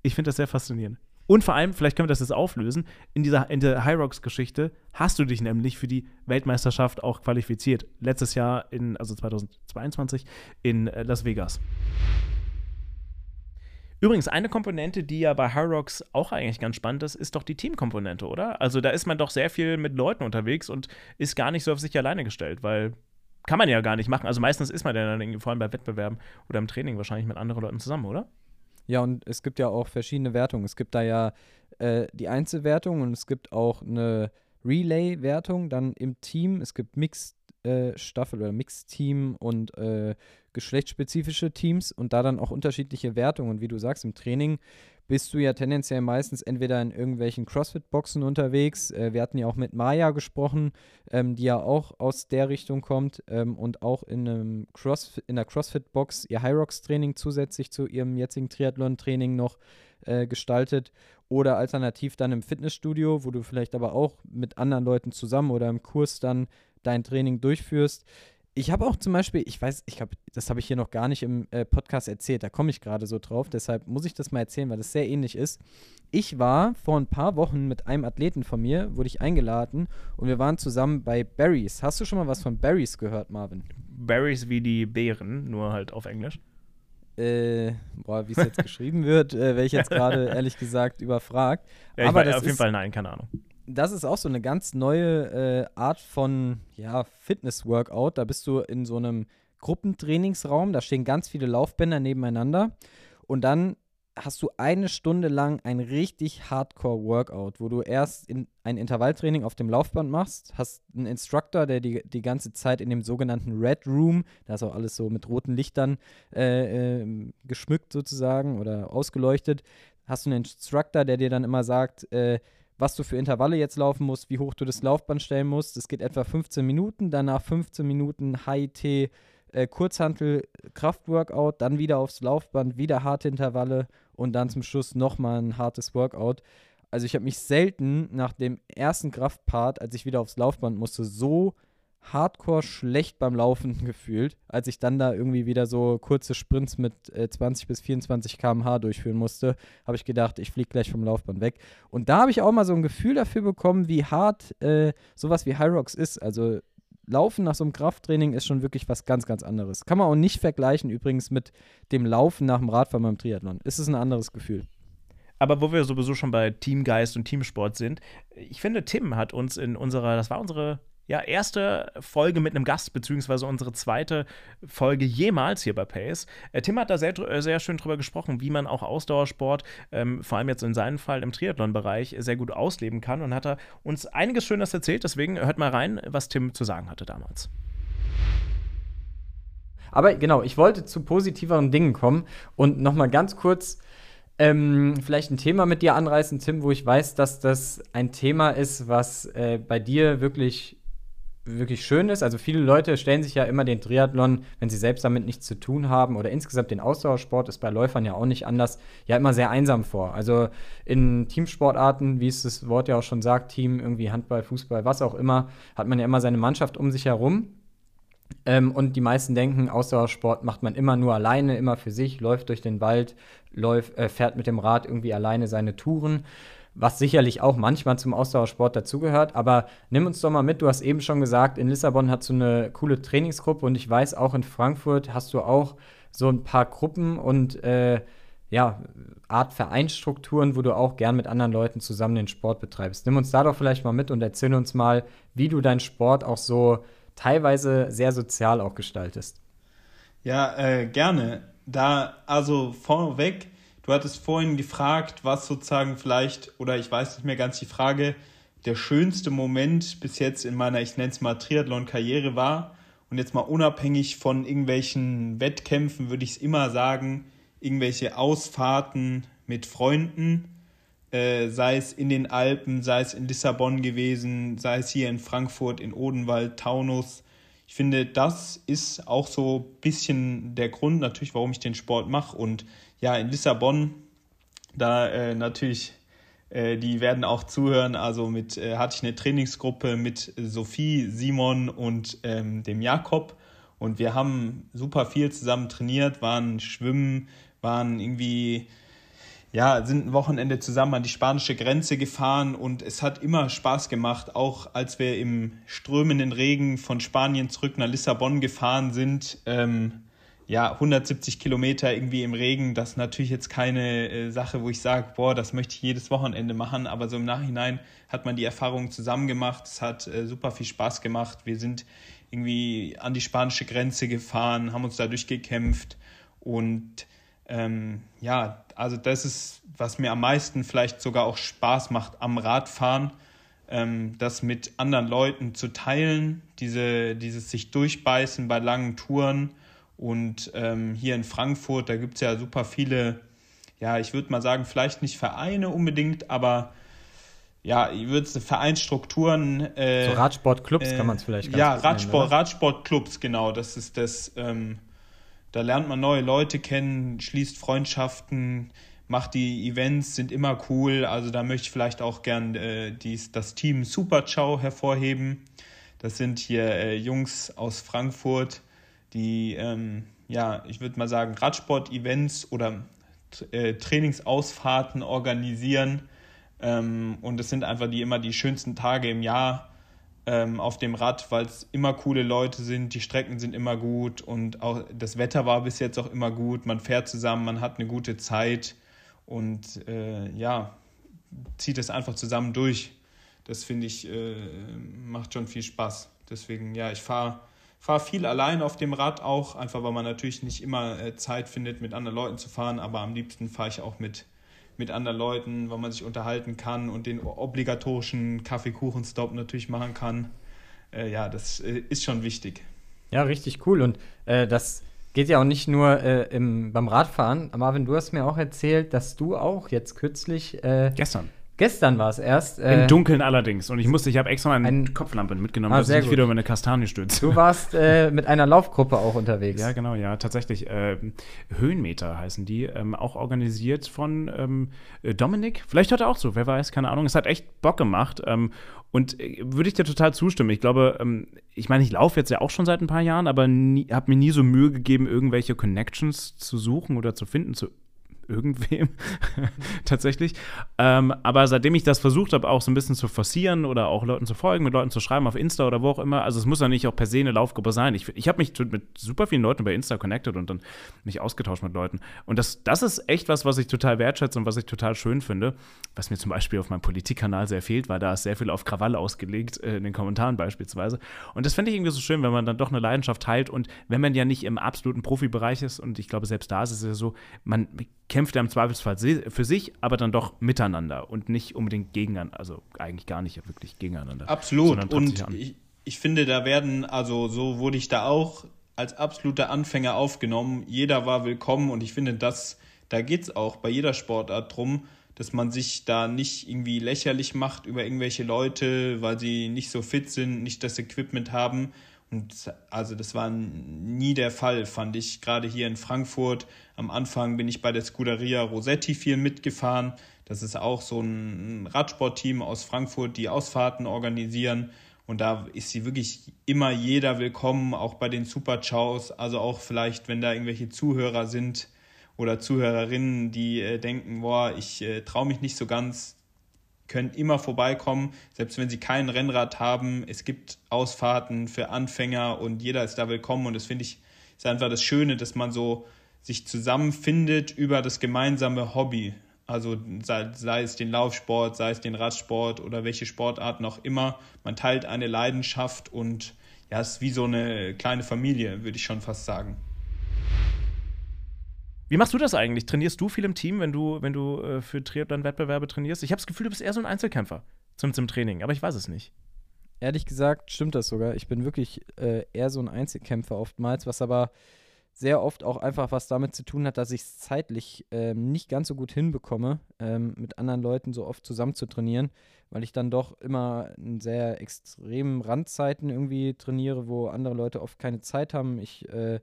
Ich finde das sehr faszinierend. Und vor allem, vielleicht können wir das jetzt auflösen, in dieser in der High Rocks-Geschichte hast du dich nämlich für die Weltmeisterschaft auch qualifiziert. Letztes Jahr, in, also 2022, in äh, Las Vegas. Übrigens, eine Komponente, die ja bei Rocks auch eigentlich ganz spannend ist, ist doch die Teamkomponente, oder? Also da ist man doch sehr viel mit Leuten unterwegs und ist gar nicht so auf sich alleine gestellt, weil kann man ja gar nicht machen. Also meistens ist man ja dann vor allem bei Wettbewerben oder im Training wahrscheinlich mit anderen Leuten zusammen, oder? Ja, und es gibt ja auch verschiedene Wertungen. Es gibt da ja äh, die Einzelwertung und es gibt auch eine Relay-Wertung dann im Team. Es gibt Mixed-Staffel oder Mixed-Team und äh, geschlechtsspezifische Teams und da dann auch unterschiedliche Wertungen. Und wie du sagst, im Training bist du ja tendenziell meistens entweder in irgendwelchen CrossFit-Boxen unterwegs. Äh, wir hatten ja auch mit Maya gesprochen, ähm, die ja auch aus der Richtung kommt ähm, und auch in, einem Cross in der CrossFit-Box ihr Hyrox-Training zusätzlich zu ihrem jetzigen Triathlon-Training noch äh, gestaltet. Oder alternativ dann im Fitnessstudio, wo du vielleicht aber auch mit anderen Leuten zusammen oder im Kurs dann dein Training durchführst. Ich habe auch zum Beispiel, ich weiß, ich glaube, das habe ich hier noch gar nicht im äh, Podcast erzählt, da komme ich gerade so drauf, deshalb muss ich das mal erzählen, weil das sehr ähnlich ist. Ich war vor ein paar Wochen mit einem Athleten von mir, wurde ich eingeladen und wir waren zusammen bei Barry's. Hast du schon mal was von Barry's gehört, Marvin? Berries wie die Beeren, nur halt auf Englisch. Äh, boah, wie es jetzt (laughs) geschrieben wird, äh, wäre ich jetzt gerade ehrlich gesagt überfragt. Ja, ich Aber war, das auf jeden Fall nein, keine Ahnung. Das ist auch so eine ganz neue äh, Art von ja, Fitness-Workout. Da bist du in so einem Gruppentrainingsraum, da stehen ganz viele Laufbänder nebeneinander und dann hast du eine Stunde lang ein richtig Hardcore-Workout, wo du erst in ein Intervalltraining auf dem Laufband machst, hast einen Instructor, der die, die ganze Zeit in dem sogenannten Red Room, da ist auch alles so mit roten Lichtern äh, ähm, geschmückt sozusagen oder ausgeleuchtet, hast du einen Instructor, der dir dann immer sagt, äh, was du für Intervalle jetzt laufen musst, wie hoch du das Laufband stellen musst. Es geht etwa 15 Minuten, danach 15 Minuten HIT äh, Kurzhantel Kraftworkout, dann wieder aufs Laufband, wieder harte Intervalle und dann zum Schluss nochmal ein hartes Workout. Also ich habe mich selten nach dem ersten Kraftpart, als ich wieder aufs Laufband musste, so hardcore schlecht beim Laufen (laughs) gefühlt, als ich dann da irgendwie wieder so kurze Sprints mit äh, 20 bis 24 km/h durchführen musste, habe ich gedacht, ich fliege gleich vom Laufband weg. Und da habe ich auch mal so ein Gefühl dafür bekommen, wie hart äh, sowas wie Hyrox ist. Also Laufen nach so einem Krafttraining ist schon wirklich was ganz, ganz anderes. Kann man auch nicht vergleichen übrigens mit dem Laufen nach dem Radfahren beim Triathlon. Es ist ein anderes Gefühl. Aber wo wir sowieso schon bei Teamgeist und Teamsport sind, ich finde, Tim hat uns in unserer, das war unsere ja, erste Folge mit einem Gast, beziehungsweise unsere zweite Folge jemals hier bei Pace. Äh, Tim hat da sehr, äh, sehr schön drüber gesprochen, wie man auch Ausdauersport, ähm, vor allem jetzt in seinem Fall im Triathlon-Bereich, sehr gut ausleben kann und hat er uns einiges Schönes erzählt. Deswegen hört mal rein, was Tim zu sagen hatte damals. Aber genau, ich wollte zu positiveren Dingen kommen und nochmal ganz kurz ähm, vielleicht ein Thema mit dir anreißen, Tim, wo ich weiß, dass das ein Thema ist, was äh, bei dir wirklich wirklich schön ist. Also viele Leute stellen sich ja immer den Triathlon, wenn sie selbst damit nichts zu tun haben oder insgesamt den Ausdauersport ist bei Läufern ja auch nicht anders, ja immer sehr einsam vor. Also in Teamsportarten, wie es das Wort ja auch schon sagt, Team, irgendwie Handball, Fußball, was auch immer, hat man ja immer seine Mannschaft um sich herum. Ähm, und die meisten denken, Ausdauersport macht man immer nur alleine, immer für sich, läuft durch den Wald, läuft, äh, fährt mit dem Rad irgendwie alleine seine Touren. Was sicherlich auch manchmal zum Ausdauersport dazugehört. Aber nimm uns doch mal mit, du hast eben schon gesagt, in Lissabon hast du eine coole Trainingsgruppe und ich weiß, auch in Frankfurt hast du auch so ein paar Gruppen und äh, ja, Art Vereinsstrukturen, wo du auch gern mit anderen Leuten zusammen den Sport betreibst. Nimm uns da doch vielleicht mal mit und erzähl uns mal, wie du deinen Sport auch so teilweise sehr sozial auch gestaltest. Ja, äh, gerne. Da, also vorweg, Du hattest vorhin gefragt, was sozusagen vielleicht, oder ich weiß nicht mehr ganz die Frage, der schönste Moment bis jetzt in meiner, ich nenne es mal Triathlon-Karriere war. Und jetzt mal unabhängig von irgendwelchen Wettkämpfen würde ich es immer sagen, irgendwelche Ausfahrten mit Freunden, äh, sei es in den Alpen, sei es in Lissabon gewesen, sei es hier in Frankfurt, in Odenwald, Taunus. Ich finde, das ist auch so ein bisschen der Grund natürlich, warum ich den Sport mache. Und ja, in Lissabon, da äh, natürlich, äh, die werden auch zuhören. Also mit äh, hatte ich eine Trainingsgruppe mit Sophie, Simon und ähm, dem Jakob. Und wir haben super viel zusammen trainiert, waren schwimmen, waren irgendwie, ja, sind ein Wochenende zusammen an die spanische Grenze gefahren und es hat immer Spaß gemacht, auch als wir im strömenden Regen von Spanien zurück nach Lissabon gefahren sind. Ähm, ja, 170 Kilometer irgendwie im Regen, das ist natürlich jetzt keine äh, Sache, wo ich sage, boah, das möchte ich jedes Wochenende machen, aber so im Nachhinein hat man die Erfahrung zusammen gemacht, es hat äh, super viel Spaß gemacht, wir sind irgendwie an die spanische Grenze gefahren, haben uns dadurch gekämpft und ähm, ja, also das ist, was mir am meisten vielleicht sogar auch Spaß macht am Radfahren, ähm, das mit anderen Leuten zu teilen, diese, dieses sich durchbeißen bei langen Touren, und ähm, hier in Frankfurt, da gibt es ja super viele, ja, ich würde mal sagen, vielleicht nicht Vereine unbedingt, aber ja, ich würde Vereinsstrukturen. Äh, so Radsportclubs äh, kann man es vielleicht ganz Ja, Radsport, nennen, Radsportclubs, genau. Das ist das. Ähm, da lernt man neue Leute kennen, schließt Freundschaften, macht die Events, sind immer cool. Also da möchte ich vielleicht auch gern äh, dies, das Team Super Ciao hervorheben. Das sind hier äh, Jungs aus Frankfurt, die, ähm, ja, ich würde mal sagen, Radsport-Events oder äh, Trainingsausfahrten organisieren. Ähm, und es sind einfach die immer die schönsten Tage im Jahr ähm, auf dem Rad, weil es immer coole Leute sind, die Strecken sind immer gut und auch das Wetter war bis jetzt auch immer gut. Man fährt zusammen, man hat eine gute Zeit und äh, ja, zieht es einfach zusammen durch. Das finde ich, äh, macht schon viel Spaß. Deswegen, ja, ich fahre fahre viel allein auf dem Rad auch, einfach weil man natürlich nicht immer äh, Zeit findet, mit anderen Leuten zu fahren, aber am liebsten fahre ich auch mit, mit anderen Leuten, weil man sich unterhalten kann und den obligatorischen Kaffeekuchenstop natürlich machen kann. Äh, ja, das äh, ist schon wichtig. Ja, richtig cool. Und äh, das geht ja auch nicht nur äh, im, beim Radfahren. Marvin, du hast mir auch erzählt, dass du auch jetzt kürzlich. Äh, Gestern Gestern war es erst. Äh, Im Dunkeln allerdings. Und ich musste, ich habe extra meine ein, Kopflampe mitgenommen, ah, dass ich nicht gut. wieder über eine Kastanie stütze. Du warst äh, mit einer Laufgruppe auch unterwegs. Ja, genau, ja, tatsächlich. Äh, Höhenmeter heißen die. Ähm, auch organisiert von ähm, äh, Dominik. Vielleicht hört er auch so, wer weiß, keine Ahnung. Es hat echt Bock gemacht. Ähm, und äh, würde ich dir total zustimmen. Ich glaube, ähm, ich meine, ich laufe jetzt ja auch schon seit ein paar Jahren, aber habe mir nie so Mühe gegeben, irgendwelche Connections zu suchen oder zu finden zu irgendwem (laughs) tatsächlich. Ähm, aber seitdem ich das versucht habe, auch so ein bisschen zu forcieren oder auch Leuten zu folgen, mit Leuten zu schreiben auf Insta oder wo auch immer, also es muss ja nicht auch per se eine Laufgruppe sein. Ich, ich habe mich mit super vielen Leuten bei Insta connected und dann mich ausgetauscht mit Leuten. Und das, das ist echt was, was ich total wertschätze und was ich total schön finde, was mir zum Beispiel auf meinem Politikkanal sehr fehlt, weil da ist sehr viel auf Krawall ausgelegt, äh, in den Kommentaren beispielsweise. Und das finde ich irgendwie so schön, wenn man dann doch eine Leidenschaft teilt und wenn man ja nicht im absoluten Profibereich ist und ich glaube, selbst da ist es ja so, man kämpft er im Zweifelsfall für sich, aber dann doch miteinander und nicht unbedingt gegeneinander, also eigentlich gar nicht wirklich gegeneinander. Absolut. Und ich, ich finde, da werden, also so wurde ich da auch als absoluter Anfänger aufgenommen. Jeder war willkommen und ich finde, das, da geht es auch bei jeder Sportart drum, dass man sich da nicht irgendwie lächerlich macht über irgendwelche Leute, weil sie nicht so fit sind, nicht das Equipment haben, und also das war nie der Fall, fand ich. Gerade hier in Frankfurt. Am Anfang bin ich bei der Scuderia Rossetti viel mitgefahren. Das ist auch so ein Radsportteam aus Frankfurt, die Ausfahrten organisieren. Und da ist sie wirklich immer jeder willkommen, auch bei den Super Chows. Also auch vielleicht, wenn da irgendwelche Zuhörer sind oder Zuhörerinnen, die äh, denken, boah, ich äh, traue mich nicht so ganz. können immer vorbeikommen, selbst wenn sie kein Rennrad haben. Es gibt Ausfahrten für Anfänger und jeder ist da willkommen und das finde ich ist einfach das Schöne, dass man so sich zusammenfindet über das gemeinsame Hobby. Also sei, sei, es den Laufsport, sei es den Radsport oder welche Sportarten auch immer. Man teilt eine Leidenschaft und ja, es ist wie so eine kleine Familie, würde ich schon fast sagen. Wie machst du das eigentlich? Trainierst du viel im Team, wenn du, wenn du äh, für Triathlon-Wettbewerbe trainierst? Ich habe das Gefühl, du bist eher so ein Einzelkämpfer zum, zum Training, aber ich weiß es nicht. Ehrlich gesagt stimmt das sogar. Ich bin wirklich äh, eher so ein Einzelkämpfer oftmals, was aber sehr oft auch einfach was damit zu tun hat, dass ich es zeitlich ähm, nicht ganz so gut hinbekomme, ähm, mit anderen Leuten so oft zusammen zu trainieren, weil ich dann doch immer in sehr extremen Randzeiten irgendwie trainiere, wo andere Leute oft keine Zeit haben. Ich äh,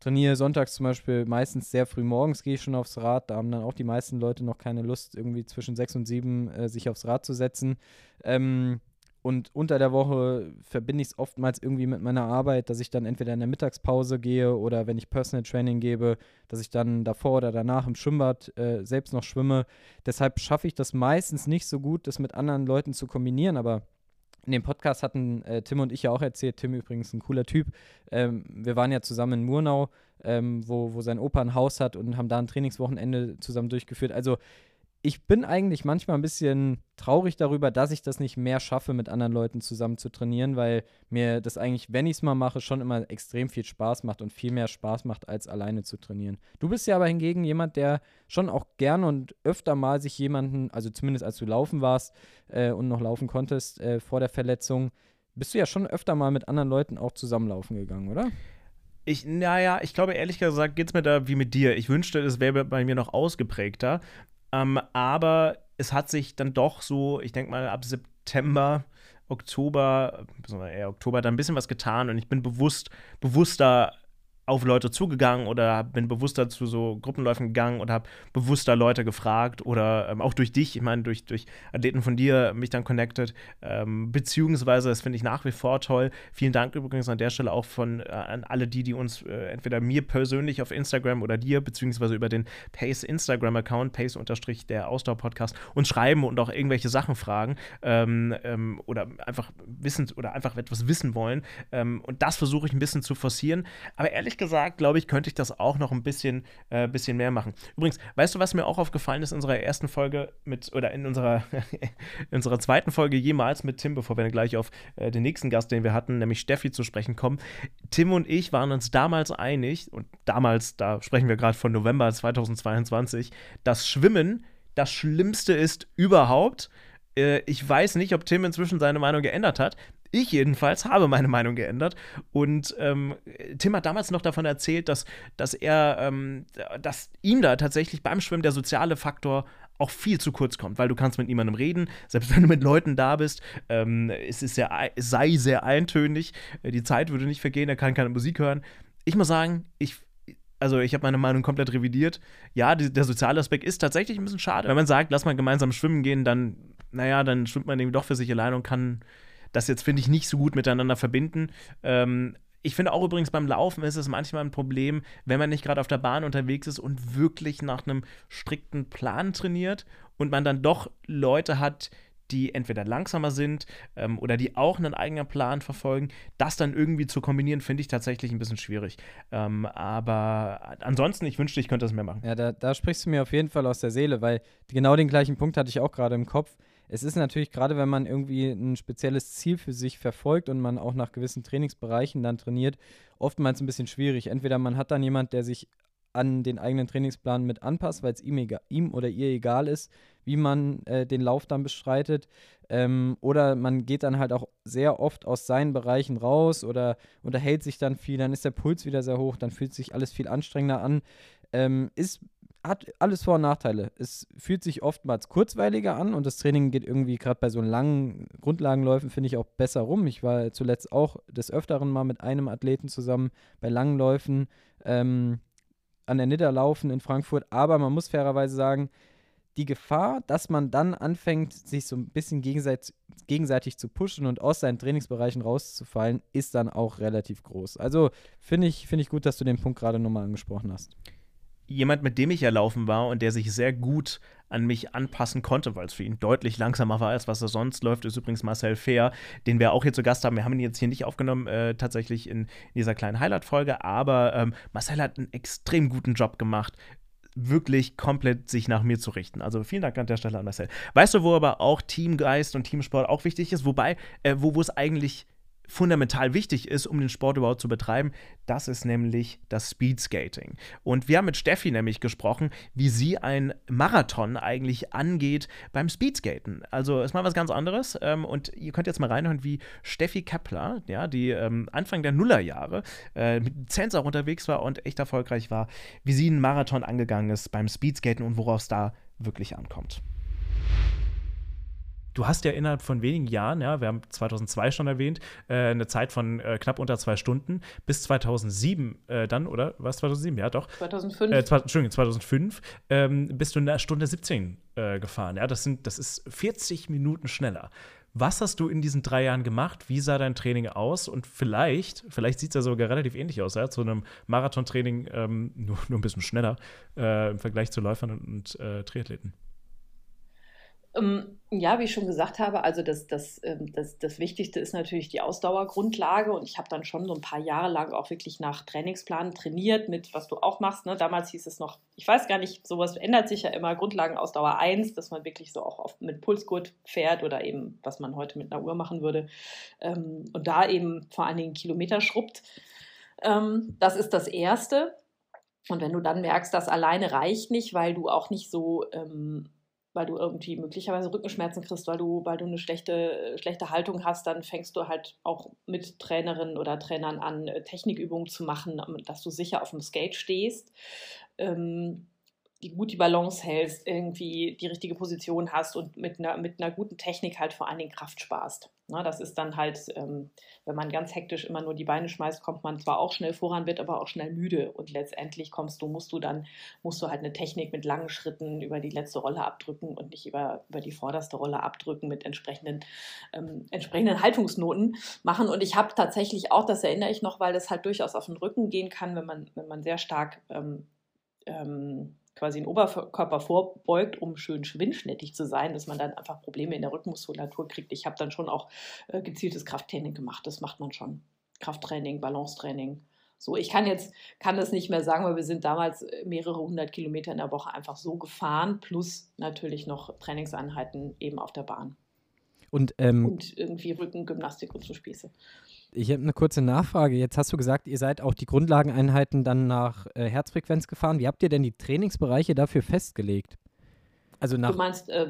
trainiere sonntags zum Beispiel meistens sehr früh morgens, gehe ich schon aufs Rad. Da haben dann auch die meisten Leute noch keine Lust, irgendwie zwischen sechs und sieben äh, sich aufs Rad zu setzen. Ähm, und unter der Woche verbinde ich es oftmals irgendwie mit meiner Arbeit, dass ich dann entweder in der Mittagspause gehe oder wenn ich Personal Training gebe, dass ich dann davor oder danach im Schwimmbad äh, selbst noch schwimme. Deshalb schaffe ich das meistens nicht so gut, das mit anderen Leuten zu kombinieren. Aber in dem Podcast hatten äh, Tim und ich ja auch erzählt, Tim übrigens ein cooler Typ. Ähm, wir waren ja zusammen in Murnau, ähm, wo, wo sein Opa ein Haus hat und haben da ein Trainingswochenende zusammen durchgeführt. Also ich bin eigentlich manchmal ein bisschen traurig darüber, dass ich das nicht mehr schaffe, mit anderen Leuten zusammen zu trainieren, weil mir das eigentlich, wenn ich es mal mache, schon immer extrem viel Spaß macht und viel mehr Spaß macht, als alleine zu trainieren. Du bist ja aber hingegen jemand, der schon auch gerne und öfter mal sich jemanden, also zumindest als du laufen warst äh, und noch laufen konntest äh, vor der Verletzung, bist du ja schon öfter mal mit anderen Leuten auch zusammenlaufen gegangen, oder? Ich, naja, ich glaube, ehrlich gesagt, geht es mir da wie mit dir. Ich wünschte, es wäre bei mir noch ausgeprägter, ähm, aber es hat sich dann doch so, ich denke mal, ab September, Oktober, eher Oktober, da ein bisschen was getan und ich bin bewusst, bewusster auf Leute zugegangen oder bin bewusster zu so Gruppenläufen gegangen und habe bewusster Leute gefragt oder ähm, auch durch dich, ich meine, durch, durch Athleten von dir mich dann connected, ähm, beziehungsweise, das finde ich nach wie vor toll. Vielen Dank übrigens an der Stelle auch von äh, an alle die, die uns äh, entweder mir persönlich auf Instagram oder dir, beziehungsweise über den Pace Instagram-Account, Pace unterstrich der Ausdauer-Podcast, uns schreiben und auch irgendwelche Sachen fragen ähm, ähm oder einfach wissen oder einfach etwas wissen wollen. Ähm, und das versuche ich ein bisschen zu forcieren. Aber ehrlich ehrlich gesagt, glaube ich, könnte ich das auch noch ein bisschen, äh, bisschen mehr machen. Übrigens, weißt du, was mir auch aufgefallen ist in unserer ersten Folge mit, oder in unserer, (laughs) in unserer zweiten Folge jemals mit Tim, bevor wir dann gleich auf äh, den nächsten Gast, den wir hatten, nämlich Steffi, zu sprechen kommen. Tim und ich waren uns damals einig, und damals, da sprechen wir gerade von November 2022, dass Schwimmen das Schlimmste ist überhaupt äh, ich weiß nicht, ob Tim inzwischen seine Meinung geändert hat. Ich jedenfalls habe meine Meinung geändert. Und ähm, Tim hat damals noch davon erzählt, dass, dass er, ähm, dass ihm da tatsächlich beim Schwimmen der soziale Faktor auch viel zu kurz kommt, weil du kannst mit niemandem reden, selbst wenn du mit Leuten da bist, ähm, es, ist sehr, sei sehr eintönig, die Zeit würde nicht vergehen, er kann keine Musik hören. Ich muss sagen, ich also ich habe meine Meinung komplett revidiert. Ja, die, der soziale Aspekt ist tatsächlich ein bisschen schade. Wenn man sagt, lass mal gemeinsam schwimmen gehen, dann, naja, dann schwimmt man eben doch für sich allein und kann das jetzt, finde ich, nicht so gut miteinander verbinden. Ähm, ich finde auch übrigens beim Laufen ist es manchmal ein Problem, wenn man nicht gerade auf der Bahn unterwegs ist und wirklich nach einem strikten Plan trainiert und man dann doch Leute hat, die entweder langsamer sind ähm, oder die auch einen eigenen Plan verfolgen. Das dann irgendwie zu kombinieren, finde ich tatsächlich ein bisschen schwierig. Ähm, aber ansonsten, ich wünschte, ich könnte das mehr machen. Ja, da, da sprichst du mir auf jeden Fall aus der Seele, weil genau den gleichen Punkt hatte ich auch gerade im Kopf es ist natürlich gerade, wenn man irgendwie ein spezielles Ziel für sich verfolgt und man auch nach gewissen Trainingsbereichen dann trainiert, oftmals ein bisschen schwierig. Entweder man hat dann jemand, der sich an den eigenen Trainingsplan mit anpasst, weil es ihm, ihm, oder ihr egal ist, wie man äh, den Lauf dann bestreitet. Ähm, oder man geht dann halt auch sehr oft aus seinen Bereichen raus oder unterhält sich dann viel, dann ist der Puls wieder sehr hoch, dann fühlt sich alles viel anstrengender an. Ähm, ist hat alles Vor- und Nachteile. Es fühlt sich oftmals kurzweiliger an und das Training geht irgendwie gerade bei so langen Grundlagenläufen, finde ich, auch besser rum. Ich war zuletzt auch des Öfteren mal mit einem Athleten zusammen bei langen Läufen ähm, an der laufen in Frankfurt, aber man muss fairerweise sagen, die Gefahr, dass man dann anfängt, sich so ein bisschen gegenseitig, gegenseitig zu pushen und aus seinen Trainingsbereichen rauszufallen, ist dann auch relativ groß. Also finde ich, find ich gut, dass du den Punkt gerade nochmal angesprochen hast jemand, mit dem ich ja laufen war und der sich sehr gut an mich anpassen konnte, weil es für ihn deutlich langsamer war, als was er sonst läuft, ist übrigens Marcel Fair, den wir auch hier zu Gast haben. Wir haben ihn jetzt hier nicht aufgenommen, äh, tatsächlich in, in, dieser kleinen Highlight-Folge, aber ähm, Marcel hat einen extrem guten Job gemacht, wirklich komplett sich nach mir zu richten. Also vielen Dank an der Stelle an Marcel. Weißt du, wo aber auch Teamgeist und Teamsport auch wichtig ist? Wobei, äh, wo es eigentlich fundamental wichtig ist, um den Sport überhaupt zu betreiben. Das ist nämlich das Speedskating. Und wir haben mit Steffi nämlich gesprochen, wie sie ein Marathon eigentlich angeht beim Speedskaten. Also ist mal was ganz anderes. Ähm, und ihr könnt jetzt mal reinhören, wie Steffi Kepler, ja, die ähm, Anfang der Nullerjahre äh, mit Lizenz auch unterwegs war und echt erfolgreich war, wie sie einen Marathon angegangen ist beim Speedskaten und worauf es da wirklich ankommt du hast ja innerhalb von wenigen Jahren, ja, wir haben 2002 schon erwähnt, äh, eine Zeit von äh, knapp unter zwei Stunden bis 2007 äh, dann, oder? Was 2007? Ja, doch. 2005. Äh, zwei, Entschuldigung, 2005 ähm, bist du in der Stunde 17 äh, gefahren. Ja, das, sind, das ist 40 Minuten schneller. Was hast du in diesen drei Jahren gemacht? Wie sah dein Training aus? Und vielleicht, vielleicht sieht es ja sogar relativ ähnlich aus, ja, zu einem Marathontraining ähm, (laughs) nur, nur ein bisschen schneller äh, im Vergleich zu Läufern und, und Triathleten. Ähm, ja, wie ich schon gesagt habe, also das, das, ähm, das, das Wichtigste ist natürlich die Ausdauergrundlage und ich habe dann schon so ein paar Jahre lang auch wirklich nach Trainingsplan trainiert mit, was du auch machst. Ne? Damals hieß es noch, ich weiß gar nicht, sowas ändert sich ja immer, Grundlagenausdauer 1, dass man wirklich so auch oft mit Pulsgurt fährt oder eben, was man heute mit einer Uhr machen würde ähm, und da eben vor allen Dingen Kilometer schrubbt. das ist das Erste. Und wenn du dann merkst, das alleine reicht nicht, weil du auch nicht so weil du irgendwie möglicherweise Rückenschmerzen kriegst, weil du, weil du eine schlechte, schlechte Haltung hast, dann fängst du halt auch mit Trainerinnen oder Trainern an, äh, Technikübungen zu machen, dass du sicher auf dem Skate stehst. Ähm, die gut die Balance hältst, irgendwie die richtige Position hast und mit einer, mit einer guten Technik halt vor allen Dingen Kraft sparst. Na, das ist dann halt, ähm, wenn man ganz hektisch immer nur die Beine schmeißt, kommt man zwar auch schnell voran, wird aber auch schnell müde und letztendlich kommst du, musst du dann, musst du halt eine Technik mit langen Schritten über die letzte Rolle abdrücken und nicht über, über die vorderste Rolle abdrücken mit entsprechenden, ähm, entsprechenden Haltungsnoten machen. Und ich habe tatsächlich auch, das erinnere ich noch, weil das halt durchaus auf den Rücken gehen kann, wenn man, wenn man sehr stark ähm, ähm quasi den Oberkörper vorbeugt, um schön windschnittig zu sein, dass man dann einfach Probleme in der Rückenmuskulatur kriegt. Ich habe dann schon auch äh, gezieltes Krafttraining gemacht. Das macht man schon. Krafttraining, Balancetraining. So, ich kann jetzt, kann das nicht mehr sagen, weil wir sind damals äh, mehrere hundert Kilometer in der Woche einfach so gefahren, plus natürlich noch Trainingseinheiten eben auf der Bahn. Und, ähm, und irgendwie Rückengymnastik und so Spieße. Ich habe eine kurze Nachfrage. Jetzt hast du gesagt, ihr seid auch die Grundlageneinheiten dann nach äh, Herzfrequenz gefahren. Wie habt ihr denn die Trainingsbereiche dafür festgelegt? Also nach, du meinst, äh,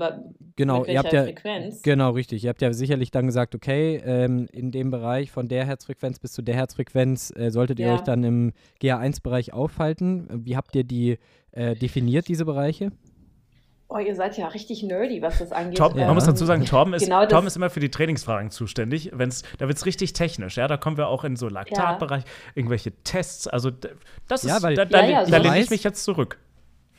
genau, ihr habt ja, Frequenz? Genau, richtig. Ihr habt ja sicherlich dann gesagt, okay, ähm, in dem Bereich von der Herzfrequenz bis zu der Herzfrequenz äh, solltet ihr ja. euch dann im GA1-Bereich aufhalten. Wie habt ihr die äh, definiert, diese Bereiche? Oh, ihr seid ja richtig nerdy, was das angeht. Torben, ja. Man muss dazu sagen, Torben ist, genau Torben ist immer für die Trainingsfragen zuständig. Wenn's, da wird es richtig technisch. Ja, da kommen wir auch in so Laktatbereich, ja. irgendwelche Tests. Also das ja, ist, weil, da, da, ja, da lehne ich mich jetzt zurück.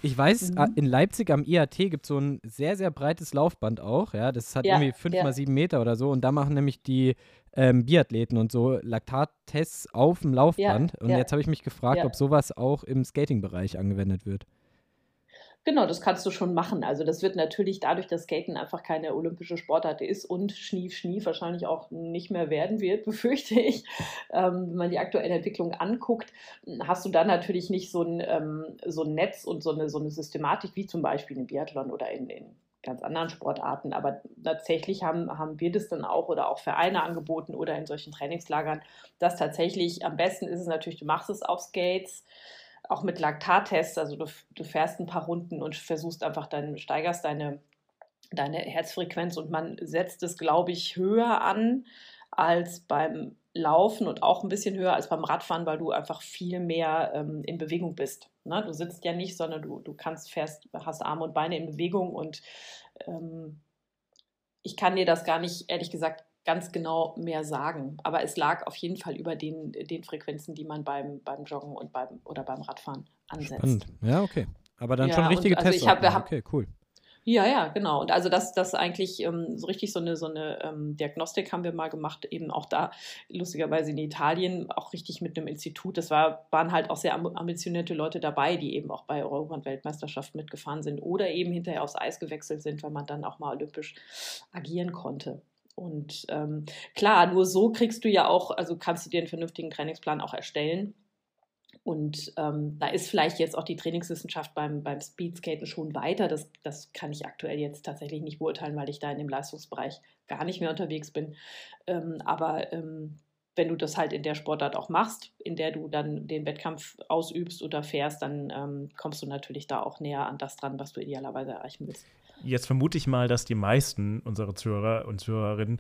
Ich weiß, mhm. in Leipzig am IAT gibt es so ein sehr, sehr breites Laufband auch. Ja, das hat irgendwie 5 mal 7 Meter oder so. Und da machen nämlich die ähm, Biathleten und so Laktattests auf dem Laufband. und jetzt habe ich mich gefragt, ob sowas auch im Skating-Bereich angewendet wird. Genau, das kannst du schon machen. Also das wird natürlich dadurch, dass Skaten einfach keine olympische Sportart ist und Schnief, Schnief wahrscheinlich auch nicht mehr werden wird, (laughs) befürchte ich. Ähm, wenn man die aktuelle Entwicklung anguckt, hast du dann natürlich nicht so ein, ähm, so ein Netz und so eine, so eine Systematik wie zum Beispiel im Biathlon oder in, in ganz anderen Sportarten. Aber tatsächlich haben, haben wir das dann auch oder auch Vereine angeboten oder in solchen Trainingslagern, dass tatsächlich am besten ist es natürlich, du machst es auf Skates auch mit Laktattests, also du, du fährst ein paar Runden und versuchst einfach dann, steigerst deine, deine Herzfrequenz und man setzt es, glaube ich, höher an als beim Laufen und auch ein bisschen höher als beim Radfahren, weil du einfach viel mehr ähm, in Bewegung bist. Ne? Du sitzt ja nicht, sondern du, du kannst, fährst, hast Arme und Beine in Bewegung und ähm, ich kann dir das gar nicht, ehrlich gesagt, ganz genau mehr sagen. Aber es lag auf jeden Fall über den, den Frequenzen, die man beim, beim Joggen und beim oder beim Radfahren ansetzt. Spannend. Ja, okay. Aber dann ja, schon richtige und, also Tests. Ich hab, hab, okay, cool. Ja, ja, genau. Und also das, das eigentlich ähm, so richtig so eine, so eine ähm, Diagnostik haben wir mal gemacht, eben auch da lustigerweise in Italien, auch richtig mit einem Institut. Das war, waren halt auch sehr ambitionierte Leute dabei, die eben auch bei Europa- und Weltmeisterschaften mitgefahren sind oder eben hinterher aufs Eis gewechselt sind, weil man dann auch mal olympisch agieren konnte. Und ähm, klar, nur so kriegst du ja auch, also kannst du dir einen vernünftigen Trainingsplan auch erstellen. Und ähm, da ist vielleicht jetzt auch die Trainingswissenschaft beim, beim Speedskaten schon weiter. Das, das kann ich aktuell jetzt tatsächlich nicht beurteilen, weil ich da in dem Leistungsbereich gar nicht mehr unterwegs bin. Ähm, aber ähm, wenn du das halt in der Sportart auch machst, in der du dann den Wettkampf ausübst oder fährst, dann ähm, kommst du natürlich da auch näher an das dran, was du idealerweise erreichen willst. Jetzt vermute ich mal, dass die meisten unserer Zuhörer und Zuhörerinnen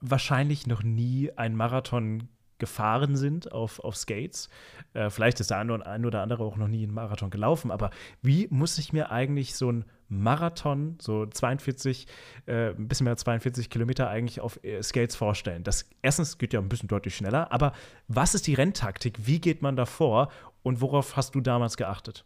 wahrscheinlich noch nie einen Marathon gefahren sind auf, auf Skates. Äh, vielleicht ist der ein oder, andere auch noch nie einen Marathon gelaufen, aber wie muss ich mir eigentlich so ein Marathon, so 42, äh, ein bisschen mehr als 42 Kilometer eigentlich auf äh, Skates vorstellen? Das erstens geht ja ein bisschen deutlich schneller, aber was ist die Renntaktik? Wie geht man da vor und worauf hast du damals geachtet?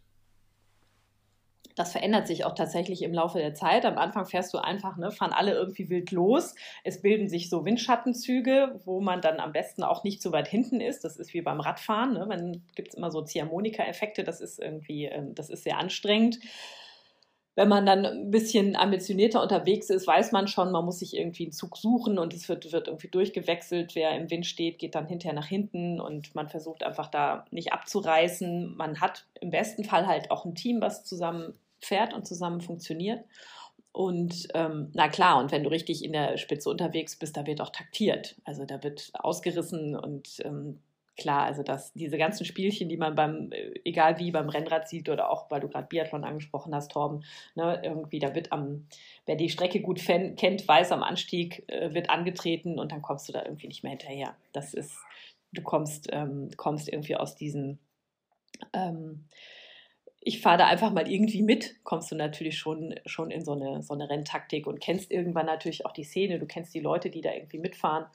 Das verändert sich auch tatsächlich im Laufe der Zeit. Am Anfang fährst du einfach, ne, fahren alle irgendwie wild los. Es bilden sich so Windschattenzüge, wo man dann am besten auch nicht so weit hinten ist. Das ist wie beim Radfahren. Ne? Dann gibt es immer so Ziehharmonika-Effekte. Das ist irgendwie, ähm, das ist sehr anstrengend. Wenn man dann ein bisschen ambitionierter unterwegs ist, weiß man schon, man muss sich irgendwie einen Zug suchen und es wird, wird irgendwie durchgewechselt. Wer im Wind steht, geht dann hinterher nach hinten und man versucht einfach da nicht abzureißen. Man hat im besten Fall halt auch ein Team, was zusammen fährt und zusammen funktioniert. Und ähm, na klar, und wenn du richtig in der Spitze unterwegs bist, da wird auch taktiert. Also da wird ausgerissen und ähm, klar, also das, diese ganzen Spielchen, die man beim, äh, egal wie, beim Rennrad sieht oder auch, weil du gerade Biathlon angesprochen hast, Torben, ne, irgendwie, da wird am, wer die Strecke gut kennt, weiß, am Anstieg äh, wird angetreten und dann kommst du da irgendwie nicht mehr hinterher. Das ist, du kommst, ähm, kommst irgendwie aus diesen, ähm, ich fahre da einfach mal irgendwie mit, kommst du natürlich schon, schon in so eine, so eine Renntaktik und kennst irgendwann natürlich auch die Szene, du kennst die Leute, die da irgendwie mitfahren.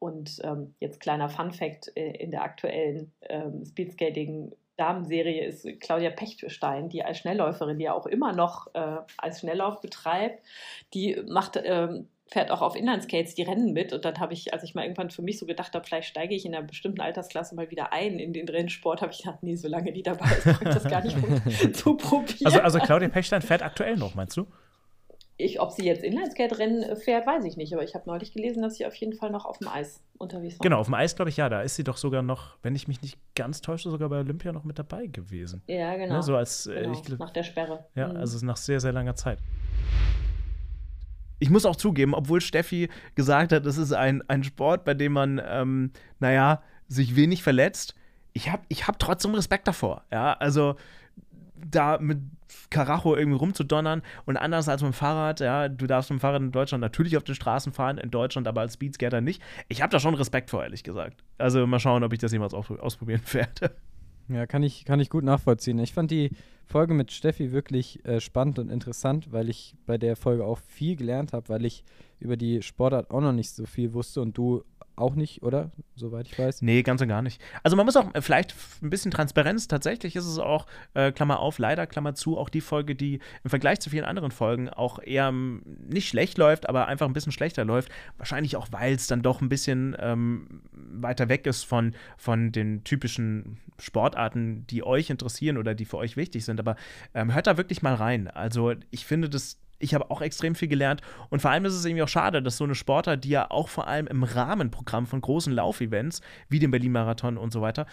Und ähm, jetzt kleiner Fun Fact: äh, in der aktuellen ähm, Speedskating Damenserie ist Claudia Pechtstein, die als Schnellläuferin, die ja auch immer noch äh, als Schnelllauf betreibt, die macht ähm, fährt auch auf Inlineskates die Rennen mit. Und dann habe ich, als ich mal irgendwann für mich so gedacht habe, vielleicht steige ich in einer bestimmten Altersklasse mal wieder ein in den Rennsport, habe ich gedacht, nee, solange die dabei ist, brauche ich das gar nicht (laughs) zu probieren. Also, also Claudia Pechstein fährt aktuell noch, meinst du? Ich, ob sie jetzt Inlineskate-Rennen fährt, weiß ich nicht. Aber ich habe neulich gelesen, dass sie auf jeden Fall noch auf dem Eis unterwegs war. Genau, auf dem Eis glaube ich ja. Da ist sie doch sogar noch, wenn ich mich nicht ganz täusche, sogar bei Olympia noch mit dabei gewesen. Ja, genau. Ne, so als, äh, genau. ich, nach der Sperre. Ja, mhm. also nach sehr, sehr langer Zeit ich muss auch zugeben, obwohl Steffi gesagt hat, es ist ein, ein Sport, bei dem man, ähm, naja, sich wenig verletzt, ich habe ich hab trotzdem Respekt davor. Ja, also da mit Karacho irgendwie rumzudonnern und anders als mit dem Fahrrad, ja, du darfst mit dem Fahrrad in Deutschland natürlich auf den Straßen fahren, in Deutschland aber als Speedskater nicht. Ich habe da schon Respekt vor, ehrlich gesagt. Also mal schauen, ob ich das jemals ausprobieren (laughs) werde. Ja, kann ich, kann ich gut nachvollziehen. Ich fand die Folge mit Steffi wirklich äh, spannend und interessant, weil ich bei der Folge auch viel gelernt habe, weil ich über die Sportart auch noch nicht so viel wusste und du auch nicht, oder? Soweit ich weiß. Nee, ganz und gar nicht. Also man muss auch äh, vielleicht ein bisschen Transparenz. Tatsächlich ist es auch, äh, Klammer auf, leider, Klammer zu, auch die Folge, die im Vergleich zu vielen anderen Folgen auch eher ähm, nicht schlecht läuft, aber einfach ein bisschen schlechter läuft. Wahrscheinlich auch, weil es dann doch ein bisschen ähm, weiter weg ist von, von den typischen Sportarten, die euch interessieren oder die für euch wichtig sind. Aber ähm, hört da wirklich mal rein. Also ich finde das ich habe auch extrem viel gelernt. Und vor allem ist es irgendwie auch schade, dass so eine Sportart, die ja auch vor allem im Rahmenprogramm von großen Laufevents, wie dem Berlin-Marathon und so weiter,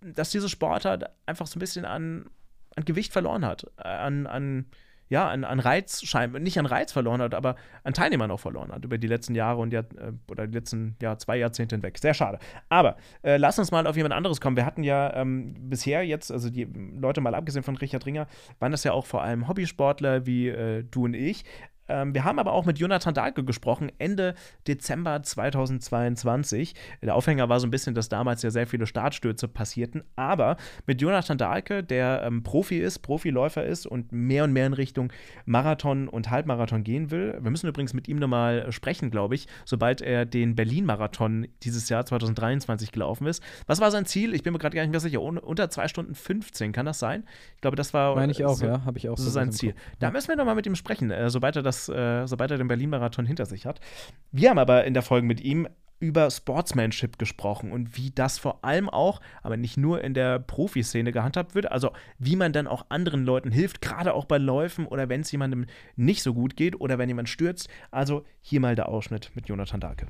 dass diese Sportart einfach so ein bisschen an, an Gewicht verloren hat. An, an ja, an, an Reiz scheinbar, nicht an Reiz verloren hat, aber an Teilnehmern auch verloren hat über die letzten Jahre und Jahr, äh, oder die letzten ja, zwei Jahrzehnte hinweg. Sehr schade. Aber äh, lass uns mal auf jemand anderes kommen. Wir hatten ja ähm, bisher jetzt, also die Leute mal abgesehen von Richard Ringer, waren das ja auch vor allem Hobbysportler wie äh, du und ich. Ähm, wir haben aber auch mit Jonathan Dahlke gesprochen, Ende Dezember 2022. Der Aufhänger war so ein bisschen, dass damals ja sehr viele Startstürze passierten. Aber mit Jonathan Dahlke, der ähm, Profi ist, Profiläufer ist und mehr und mehr in Richtung Marathon und Halbmarathon gehen will. Wir müssen übrigens mit ihm nochmal sprechen, glaube ich, sobald er den Berlin-Marathon dieses Jahr 2023 gelaufen ist. Was war sein Ziel? Ich bin mir gerade gar nicht mehr sicher. Unter 2 Stunden 15, kann das sein? Ich glaube, das war. Meine ich auch, so, ja. Habe ich auch so sein Ziel. Da müssen wir nochmal mit ihm sprechen, äh, sobald, er das, äh, sobald er den Berlin-Marathon hinter sich hat. Wir haben aber in der Folge mit ihm über Sportsmanship gesprochen und wie das vor allem auch, aber nicht nur in der Profiszene gehandhabt wird, also wie man dann auch anderen Leuten hilft, gerade auch bei Läufen oder wenn es jemandem nicht so gut geht oder wenn jemand stürzt. Also hier mal der Ausschnitt mit Jonathan Dahlke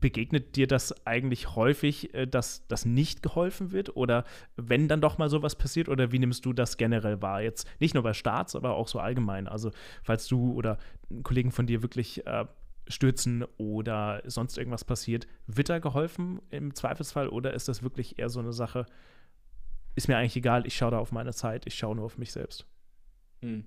begegnet dir das eigentlich häufig, äh, dass das nicht geholfen wird? Oder wenn dann doch mal sowas passiert? Oder wie nimmst du das generell wahr? Jetzt nicht nur bei Starts, aber auch so allgemein. Also, falls du oder Kollegen von dir wirklich äh, stürzen oder sonst irgendwas passiert, wird da geholfen im Zweifelsfall? Oder ist das wirklich eher so eine Sache, ist mir eigentlich egal, ich schaue da auf meine Zeit, ich schaue nur auf mich selbst? Hm.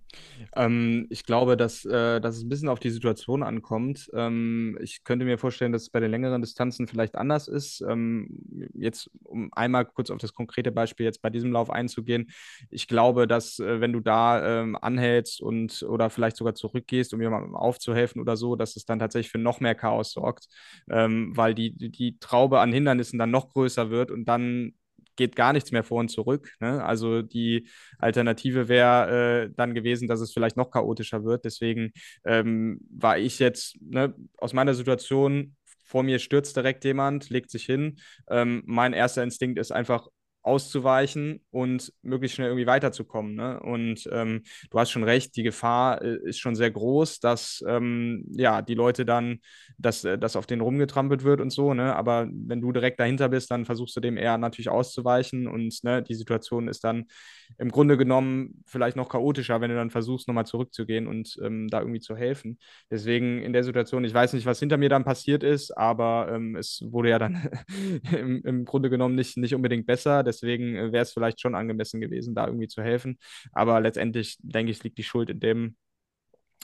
Ähm, ich glaube, dass, äh, dass es ein bisschen auf die Situation ankommt. Ähm, ich könnte mir vorstellen, dass es bei den längeren Distanzen vielleicht anders ist. Ähm, jetzt, um einmal kurz auf das konkrete Beispiel jetzt bei diesem Lauf einzugehen. Ich glaube, dass äh, wenn du da ähm, anhältst und oder vielleicht sogar zurückgehst, um jemandem aufzuhelfen oder so, dass es dann tatsächlich für noch mehr Chaos sorgt, ähm, weil die, die Traube an Hindernissen dann noch größer wird und dann geht gar nichts mehr vor und zurück. Ne? Also die Alternative wäre äh, dann gewesen, dass es vielleicht noch chaotischer wird. Deswegen ähm, war ich jetzt ne, aus meiner Situation, vor mir stürzt direkt jemand, legt sich hin. Ähm, mein erster Instinkt ist einfach auszuweichen und möglichst schnell irgendwie weiterzukommen. Ne? Und ähm, du hast schon recht, die Gefahr äh, ist schon sehr groß, dass ähm, ja die Leute dann, dass, äh, auf den rumgetrampelt wird und so. Ne? Aber wenn du direkt dahinter bist, dann versuchst du dem eher natürlich auszuweichen und ne, die Situation ist dann im Grunde genommen vielleicht noch chaotischer, wenn du dann versuchst, nochmal zurückzugehen und ähm, da irgendwie zu helfen. Deswegen in der Situation, ich weiß nicht, was hinter mir dann passiert ist, aber ähm, es wurde ja dann (laughs) im, im Grunde genommen nicht, nicht unbedingt besser. Deswegen äh, wäre es vielleicht schon angemessen gewesen, da irgendwie zu helfen. Aber letztendlich, denke ich, liegt die Schuld in dem,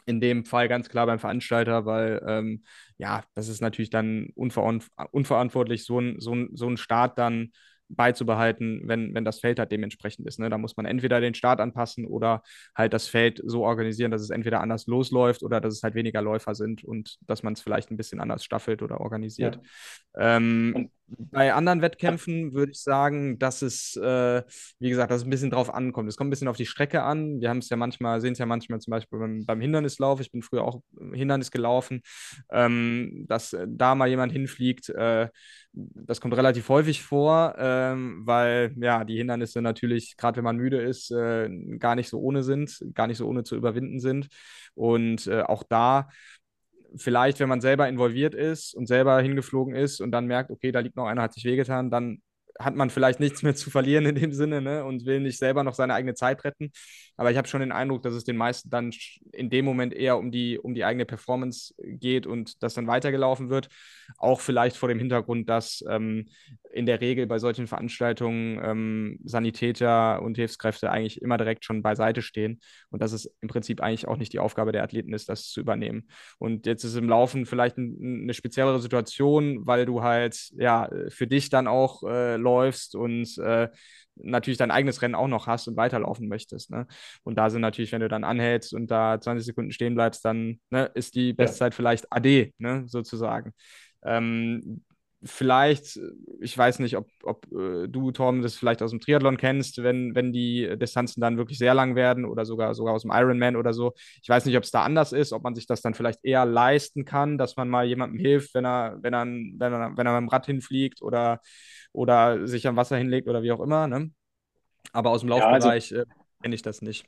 in dem Fall ganz klar beim Veranstalter, weil ähm, ja, das ist natürlich dann unverantwortlich, so ein, so ein, so ein Start dann beizubehalten, wenn, wenn das Feld halt dementsprechend ist. Ne? Da muss man entweder den Start anpassen oder halt das Feld so organisieren, dass es entweder anders losläuft oder dass es halt weniger Läufer sind und dass man es vielleicht ein bisschen anders staffelt oder organisiert. Ja. Ähm, bei anderen Wettkämpfen würde ich sagen, dass es, äh, wie gesagt, dass es ein bisschen drauf ankommt. Es kommt ein bisschen auf die Strecke an. Wir haben es ja manchmal, sehen es ja manchmal zum Beispiel beim, beim, Hindernislauf. Ich bin früher auch Hindernis gelaufen, ähm, dass da mal jemand hinfliegt. Äh, das kommt relativ häufig vor, ähm, weil ja die Hindernisse natürlich, gerade wenn man müde ist, äh, gar nicht so ohne sind, gar nicht so ohne zu überwinden sind. Und äh, auch da vielleicht, wenn man selber involviert ist und selber hingeflogen ist und dann merkt, okay, da liegt noch einer, hat sich wehgetan, dann hat man vielleicht nichts mehr zu verlieren in dem Sinne ne? und will nicht selber noch seine eigene Zeit retten. Aber ich habe schon den Eindruck, dass es den meisten dann in dem Moment eher um die, um die eigene Performance geht und das dann weitergelaufen wird. Auch vielleicht vor dem Hintergrund, dass ähm, in der Regel bei solchen Veranstaltungen ähm, Sanitäter und Hilfskräfte eigentlich immer direkt schon beiseite stehen und dass es im Prinzip eigentlich auch nicht die Aufgabe der Athleten ist, das zu übernehmen. Und jetzt ist im Laufen vielleicht ein, eine speziellere Situation, weil du halt ja für dich dann auch äh, läufst und äh, natürlich dein eigenes Rennen auch noch hast und weiterlaufen möchtest. Ne? Und da sind natürlich, wenn du dann anhältst und da 20 Sekunden stehen bleibst, dann ne, ist die Bestzeit ja. vielleicht AD, ne, sozusagen. Ähm, vielleicht, ich weiß nicht, ob, ob äh, du, Tom, das vielleicht aus dem Triathlon kennst, wenn, wenn die Distanzen dann wirklich sehr lang werden oder sogar, sogar aus dem Ironman oder so. Ich weiß nicht, ob es da anders ist, ob man sich das dann vielleicht eher leisten kann, dass man mal jemandem hilft, wenn er, wenn er, wenn er, wenn er mit dem Rad hinfliegt oder, oder sich am Wasser hinlegt oder wie auch immer. Ne? Aber aus dem Laufbereich ja, also, äh, kenne ich das nicht.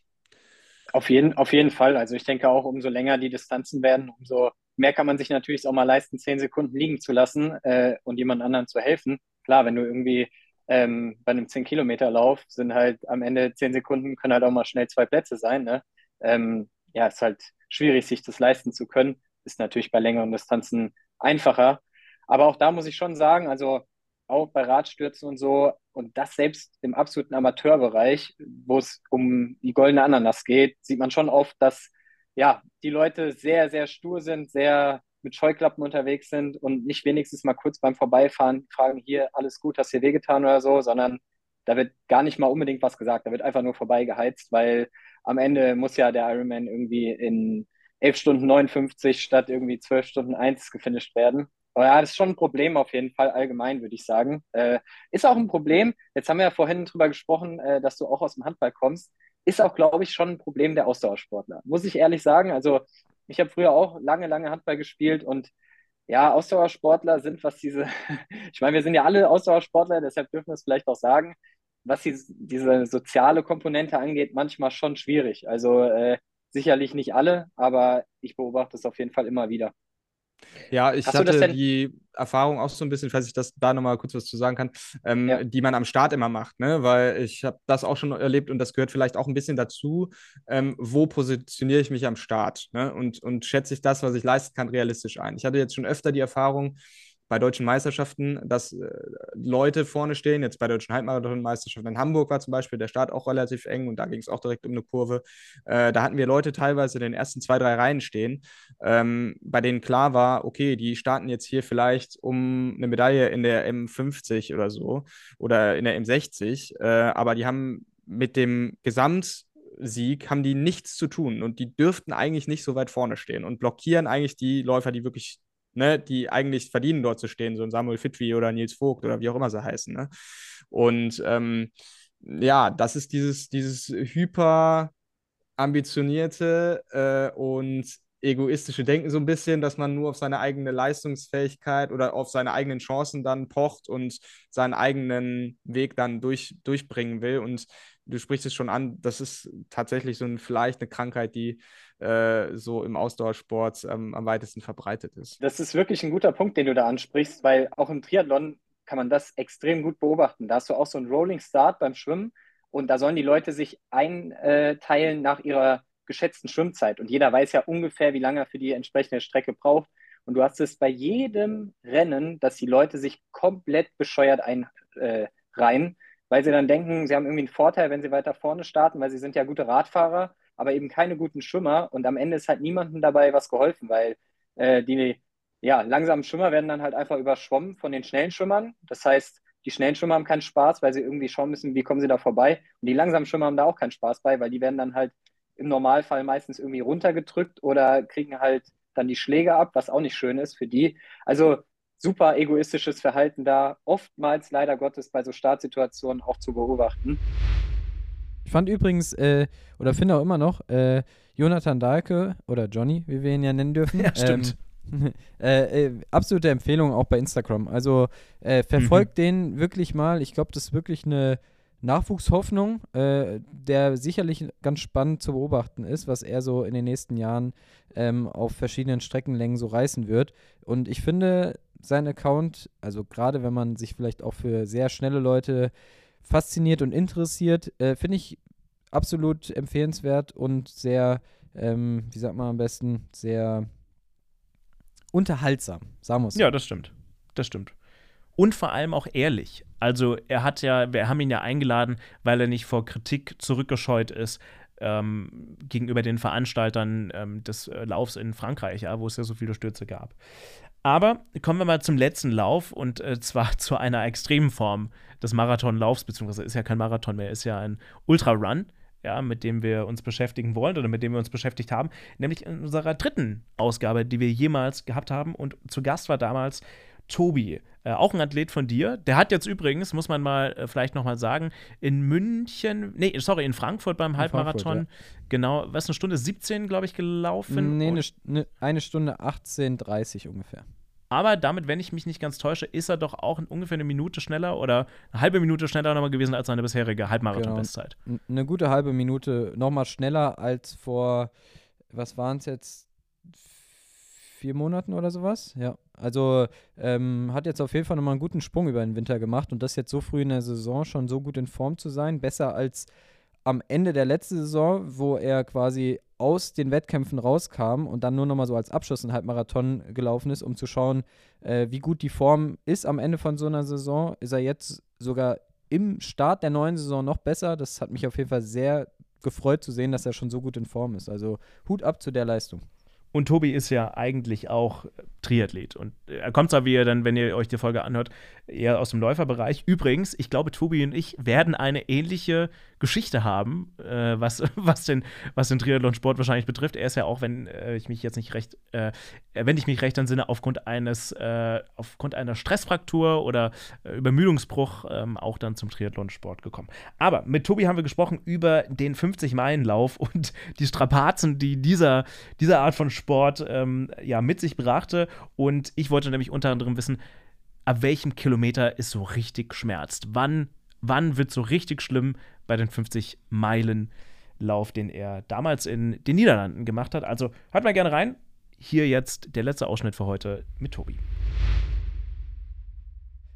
Auf jeden, auf jeden Fall. Also ich denke auch, umso länger die Distanzen werden, umso mehr kann man sich natürlich auch mal leisten, zehn Sekunden liegen zu lassen äh, und jemand anderen zu helfen. Klar, wenn du irgendwie ähm, bei einem 10-Kilometer-Lauf sind halt am Ende zehn Sekunden, können halt auch mal schnell zwei Plätze sein. Ne? Ähm, ja, ist halt schwierig, sich das leisten zu können. Ist natürlich bei längeren Distanzen einfacher. Aber auch da muss ich schon sagen, also auch bei Radstürzen und so. Und das selbst im absoluten Amateurbereich, wo es um die goldene Ananas geht, sieht man schon oft, dass ja, die Leute sehr, sehr stur sind, sehr mit Scheuklappen unterwegs sind und nicht wenigstens mal kurz beim Vorbeifahren fragen, hier, alles gut, hast dir wehgetan oder so, sondern da wird gar nicht mal unbedingt was gesagt, da wird einfach nur vorbeigeheizt, weil am Ende muss ja der Ironman irgendwie in 11 Stunden 59 statt irgendwie 12 Stunden 1 gefinisht werden. Aber ja, das ist schon ein Problem auf jeden Fall allgemein, würde ich sagen. Äh, ist auch ein Problem. Jetzt haben wir ja vorhin drüber gesprochen, äh, dass du auch aus dem Handball kommst. Ist auch, glaube ich, schon ein Problem der Ausdauersportler. Muss ich ehrlich sagen. Also, ich habe früher auch lange, lange Handball gespielt und ja, Ausdauersportler sind, was diese, (laughs) ich meine, wir sind ja alle Ausdauersportler, deshalb dürfen wir es vielleicht auch sagen, was die, diese soziale Komponente angeht, manchmal schon schwierig. Also äh, sicherlich nicht alle, aber ich beobachte es auf jeden Fall immer wieder. Ja, ich Hast hatte die Erfahrung auch so ein bisschen, falls ich das da nochmal kurz was zu sagen kann, ähm, ja. die man am Start immer macht, ne? Weil ich habe das auch schon erlebt und das gehört vielleicht auch ein bisschen dazu, ähm, wo positioniere ich mich am Start, ne? Und, und schätze ich das, was ich leisten kann, realistisch ein. Ich hatte jetzt schon öfter die Erfahrung, bei deutschen Meisterschaften, dass äh, Leute vorne stehen. Jetzt bei deutschen Halbmarathon-Meisterschaften in Hamburg war zum Beispiel der Start auch relativ eng und da ging es auch direkt um eine Kurve. Äh, da hatten wir Leute teilweise in den ersten zwei, drei Reihen stehen, ähm, bei denen klar war, okay, die starten jetzt hier vielleicht um eine Medaille in der M50 oder so oder in der M60, äh, aber die haben mit dem Gesamt Sieg haben die nichts zu tun und die dürften eigentlich nicht so weit vorne stehen und blockieren eigentlich die Läufer, die wirklich ne, die eigentlich verdienen, dort zu stehen, so ein Samuel Fitwi oder Nils Vogt oder wie auch immer sie heißen. Ne? Und ähm, ja, das ist dieses, dieses hyper ambitionierte äh, und egoistische Denken so ein bisschen, dass man nur auf seine eigene Leistungsfähigkeit oder auf seine eigenen Chancen dann pocht und seinen eigenen Weg dann durch, durchbringen will. Und du sprichst es schon an, das ist tatsächlich so ein, vielleicht eine Krankheit, die äh, so im Ausdauersport ähm, am weitesten verbreitet ist. Das ist wirklich ein guter Punkt, den du da ansprichst, weil auch im Triathlon kann man das extrem gut beobachten. Da hast du auch so einen Rolling Start beim Schwimmen und da sollen die Leute sich einteilen nach ihrer geschätzten Schwimmzeit. Und jeder weiß ja ungefähr, wie lange er für die entsprechende Strecke braucht. Und du hast es bei jedem Rennen, dass die Leute sich komplett bescheuert einreihen, äh, weil sie dann denken, sie haben irgendwie einen Vorteil, wenn sie weiter vorne starten, weil sie sind ja gute Radfahrer, aber eben keine guten Schwimmer. Und am Ende ist halt niemandem dabei was geholfen, weil äh, die ja, langsamen Schwimmer werden dann halt einfach überschwommen von den schnellen Schwimmern. Das heißt, die schnellen Schwimmer haben keinen Spaß, weil sie irgendwie schauen müssen, wie kommen sie da vorbei. Und die langsamen Schwimmer haben da auch keinen Spaß bei, weil die werden dann halt im Normalfall meistens irgendwie runtergedrückt oder kriegen halt dann die Schläge ab, was auch nicht schön ist für die. Also super egoistisches Verhalten da, oftmals leider Gottes bei so Startsituationen auch zu beobachten. Ich fand übrigens, äh, oder finde auch immer noch, äh, Jonathan Dahlke oder Johnny, wie wir ihn ja nennen dürfen. (laughs) Ja, stimmt. Ähm, (laughs) äh, äh, absolute Empfehlung auch bei Instagram. Also äh, verfolgt mhm. den wirklich mal. Ich glaube, das ist wirklich eine Nachwuchshoffnung, äh, der sicherlich ganz spannend zu beobachten ist, was er so in den nächsten Jahren ähm, auf verschiedenen Streckenlängen so reißen wird. Und ich finde sein Account, also gerade wenn man sich vielleicht auch für sehr schnelle Leute fasziniert und interessiert, äh, finde ich absolut empfehlenswert und sehr, ähm, wie sagt man am besten, sehr unterhaltsam, es. Ja, das stimmt. Das stimmt und vor allem auch ehrlich. Also er hat ja, wir haben ihn ja eingeladen, weil er nicht vor Kritik zurückgescheut ist ähm, gegenüber den Veranstaltern ähm, des äh, Laufs in Frankreich, ja, wo es ja so viele Stürze gab. Aber kommen wir mal zum letzten Lauf und äh, zwar (laughs) zu einer extremen Form des Marathonlaufs, beziehungsweise ist ja kein Marathon mehr, ist ja ein Ultrarun, ja, mit dem wir uns beschäftigen wollen oder mit dem wir uns beschäftigt haben, nämlich in unserer dritten Ausgabe, die wir jemals gehabt haben. Und zu Gast war damals Tobi, äh, auch ein Athlet von dir. Der hat jetzt übrigens, muss man mal äh, vielleicht nochmal sagen, in München, nee, sorry, in Frankfurt beim in Halbmarathon, Frankfurt, ja. genau, was, eine Stunde 17, glaube ich, gelaufen? Nee, eine, ne, eine Stunde 18,30 ungefähr. Aber damit, wenn ich mich nicht ganz täusche, ist er doch auch ungefähr eine Minute schneller oder eine halbe Minute schneller nochmal gewesen als seine bisherige Halbmarathon-Bestzeit. Genau. Eine gute halbe Minute nochmal schneller als vor, was waren es jetzt, vier Monaten oder sowas. Ja. Also ähm, hat jetzt auf jeden Fall nochmal einen guten Sprung über den Winter gemacht und das jetzt so früh in der Saison schon so gut in Form zu sein, besser als am Ende der letzten Saison, wo er quasi aus den Wettkämpfen rauskam und dann nur nochmal so als Abschluss einen Halbmarathon gelaufen ist, um zu schauen, äh, wie gut die Form ist am Ende von so einer Saison, ist er jetzt sogar im Start der neuen Saison noch besser. Das hat mich auf jeden Fall sehr gefreut zu sehen, dass er schon so gut in Form ist. Also Hut ab zu der Leistung. Und Tobi ist ja eigentlich auch Triathlet. Und er kommt zwar, wie ihr dann, wenn ihr euch die Folge anhört, eher aus dem Läuferbereich. Übrigens, ich glaube, Tobi und ich werden eine ähnliche Geschichte haben, äh, was, (laughs) was, den, was den Triathlon-Sport wahrscheinlich betrifft. Er ist ja auch, wenn äh, ich mich jetzt nicht recht, äh, wenn ich mich recht entsinne, aufgrund eines, äh, aufgrund einer Stressfraktur oder äh, Übermüdungsbruch ähm, auch dann zum Triathlon-Sport gekommen. Aber mit Tobi haben wir gesprochen über den 50-Meilen-Lauf (laughs) und die Strapazen, die dieser, dieser Art von Sport ähm, ja, mit sich brachte. Und ich wollte nämlich unter anderem wissen, ab welchem Kilometer es so richtig schmerzt. Wann, wann wird so richtig schlimm bei den 50 Meilen Lauf, den er damals in den Niederlanden gemacht hat. Also hört mal gerne rein. Hier jetzt der letzte Ausschnitt für heute mit Tobi.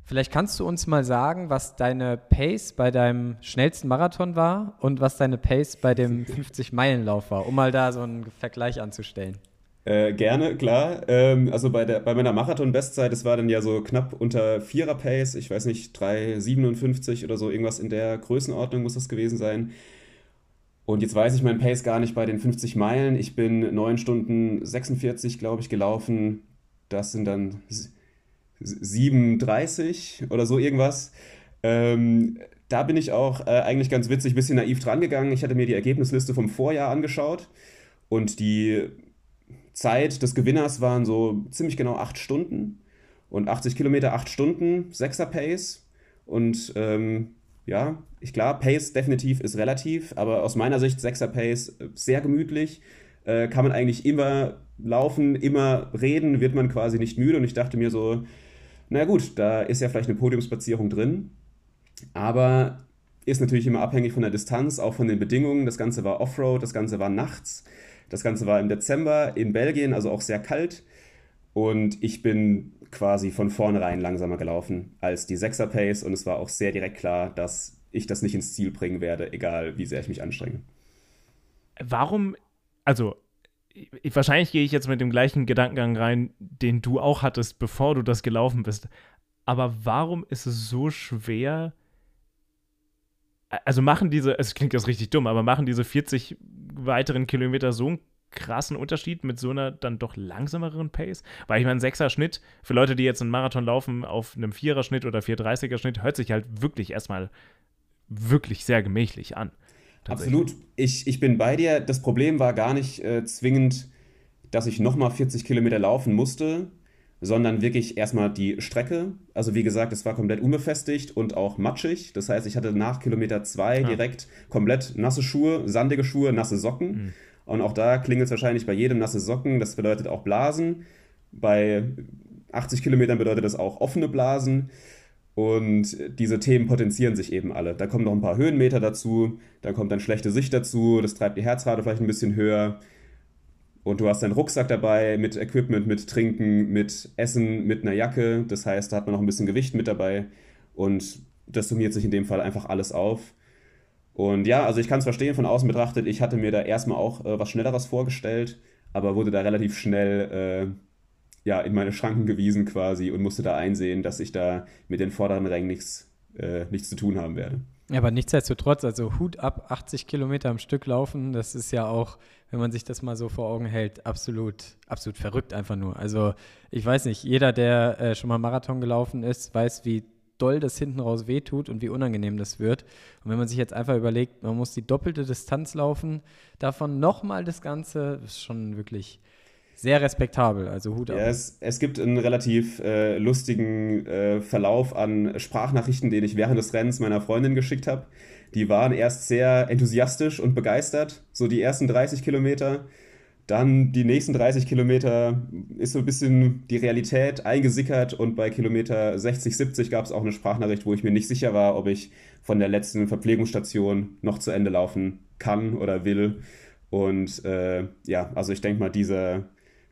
Vielleicht kannst du uns mal sagen, was deine Pace bei deinem schnellsten Marathon war und was deine Pace bei dem 50-Meilen-Lauf war, um mal da so einen Vergleich anzustellen. Äh, gerne, klar. Ähm, also bei, der, bei meiner Marathon-Bestzeit, das war dann ja so knapp unter 4er Pace, ich weiß nicht, 3,57 oder so, irgendwas in der Größenordnung muss das gewesen sein. Und jetzt weiß ich mein Pace gar nicht bei den 50 Meilen. Ich bin 9 Stunden 46, glaube ich, gelaufen. Das sind dann 37 oder so irgendwas. Ähm, da bin ich auch äh, eigentlich ganz witzig, ein bisschen naiv dran gegangen. Ich hatte mir die Ergebnisliste vom Vorjahr angeschaut und die Zeit des Gewinners waren so ziemlich genau acht Stunden und 80 Kilometer acht Stunden, 6er Pace. Und ähm, ja, ich klar, Pace definitiv ist relativ, aber aus meiner Sicht 6er Pace sehr gemütlich. Äh, kann man eigentlich immer laufen, immer reden, wird man quasi nicht müde. Und ich dachte mir so, na gut, da ist ja vielleicht eine Podiumsplatzierung drin, aber ist natürlich immer abhängig von der Distanz, auch von den Bedingungen. Das Ganze war Offroad, das Ganze war nachts. Das Ganze war im Dezember in Belgien, also auch sehr kalt. Und ich bin quasi von vornherein langsamer gelaufen als die 6er Pace. Und es war auch sehr direkt klar, dass ich das nicht ins Ziel bringen werde, egal wie sehr ich mich anstrenge. Warum, also ich, wahrscheinlich gehe ich jetzt mit dem gleichen Gedankengang rein, den du auch hattest, bevor du das gelaufen bist. Aber warum ist es so schwer? Also machen diese, es klingt jetzt richtig dumm, aber machen diese 40 weiteren Kilometer so einen krassen Unterschied mit so einer dann doch langsameren Pace? Weil ich meine, ein Sechser-Schnitt für Leute, die jetzt einen Marathon laufen, auf einem Vierer-Schnitt oder 430er-Schnitt, hört sich halt wirklich erstmal wirklich sehr gemächlich an. Absolut. Ich, ich bin bei dir. Das Problem war gar nicht äh, zwingend, dass ich nochmal 40 Kilometer laufen musste, sondern wirklich erstmal die Strecke. Also wie gesagt, es war komplett unbefestigt und auch matschig. Das heißt, ich hatte nach Kilometer zwei ja. direkt komplett nasse Schuhe, sandige Schuhe, nasse Socken. Mhm. Und auch da klingelt es wahrscheinlich bei jedem nasse Socken. Das bedeutet auch Blasen. Bei 80 Kilometern bedeutet das auch offene Blasen. Und diese Themen potenzieren sich eben alle. Da kommen noch ein paar Höhenmeter dazu, da kommt dann schlechte Sicht dazu, das treibt die Herzrate vielleicht ein bisschen höher. Und du hast deinen Rucksack dabei mit Equipment, mit Trinken, mit Essen, mit einer Jacke. Das heißt, da hat man noch ein bisschen Gewicht mit dabei. Und das summiert sich in dem Fall einfach alles auf. Und ja, also ich kann es verstehen, von außen betrachtet, ich hatte mir da erstmal auch äh, was Schnelleres vorgestellt, aber wurde da relativ schnell äh, ja, in meine Schranken gewiesen quasi und musste da einsehen, dass ich da mit den vorderen Rängen nichts, äh, nichts zu tun haben werde. Ja, aber nichtsdestotrotz, also Hut ab, 80 Kilometer am Stück laufen, das ist ja auch, wenn man sich das mal so vor Augen hält, absolut, absolut verrückt einfach nur. Also ich weiß nicht, jeder, der äh, schon mal Marathon gelaufen ist, weiß, wie doll das hinten raus wehtut und wie unangenehm das wird. Und wenn man sich jetzt einfach überlegt, man muss die doppelte Distanz laufen, davon nochmal das Ganze, ist schon wirklich sehr respektabel, also Hut ab. Ja, es, es gibt einen relativ äh, lustigen äh, Verlauf an Sprachnachrichten, den ich während des Rennens meiner Freundin geschickt habe. Die waren erst sehr enthusiastisch und begeistert, so die ersten 30 Kilometer. Dann die nächsten 30 Kilometer ist so ein bisschen die Realität eingesickert und bei Kilometer 60, 70 gab es auch eine Sprachnachricht, wo ich mir nicht sicher war, ob ich von der letzten Verpflegungsstation noch zu Ende laufen kann oder will. Und äh, ja, also ich denke mal, dieser,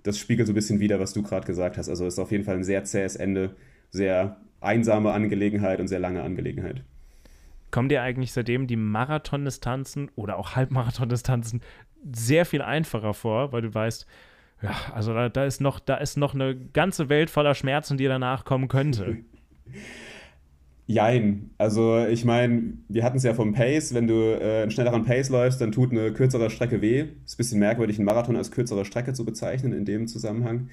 das spiegelt so ein bisschen wider, was du gerade gesagt hast. Also ist auf jeden Fall ein sehr zähes Ende, sehr einsame Angelegenheit und sehr lange Angelegenheit. kommen dir eigentlich seitdem die Marathondistanzen oder auch Halbmarathondistanzen sehr viel einfacher vor, weil du weißt, ja, also da, da, ist noch, da ist noch eine ganze Welt voller Schmerzen, die danach kommen könnte. (laughs) Jein. Also ich meine, wir hatten es ja vom Pace. Wenn du äh, einen schnelleren Pace läufst, dann tut eine kürzere Strecke weh. Ist ein bisschen merkwürdig, einen Marathon als kürzere Strecke zu bezeichnen in dem Zusammenhang.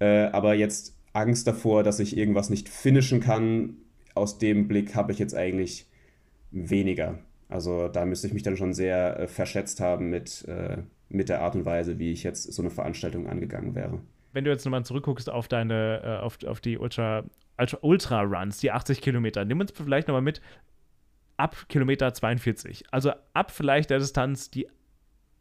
Äh, aber jetzt Angst davor, dass ich irgendwas nicht finishen kann, aus dem Blick habe ich jetzt eigentlich weniger. Also da müsste ich mich dann schon sehr äh, verschätzt haben mit, äh, mit der Art und Weise, wie ich jetzt so eine Veranstaltung angegangen wäre. Wenn du jetzt nochmal zurückguckst auf deine, äh, auf, auf die Ultra, Ultra, Ultra Runs, die 80 Kilometer, nimm uns vielleicht nochmal mit ab Kilometer 42. Also ab vielleicht der Distanz, die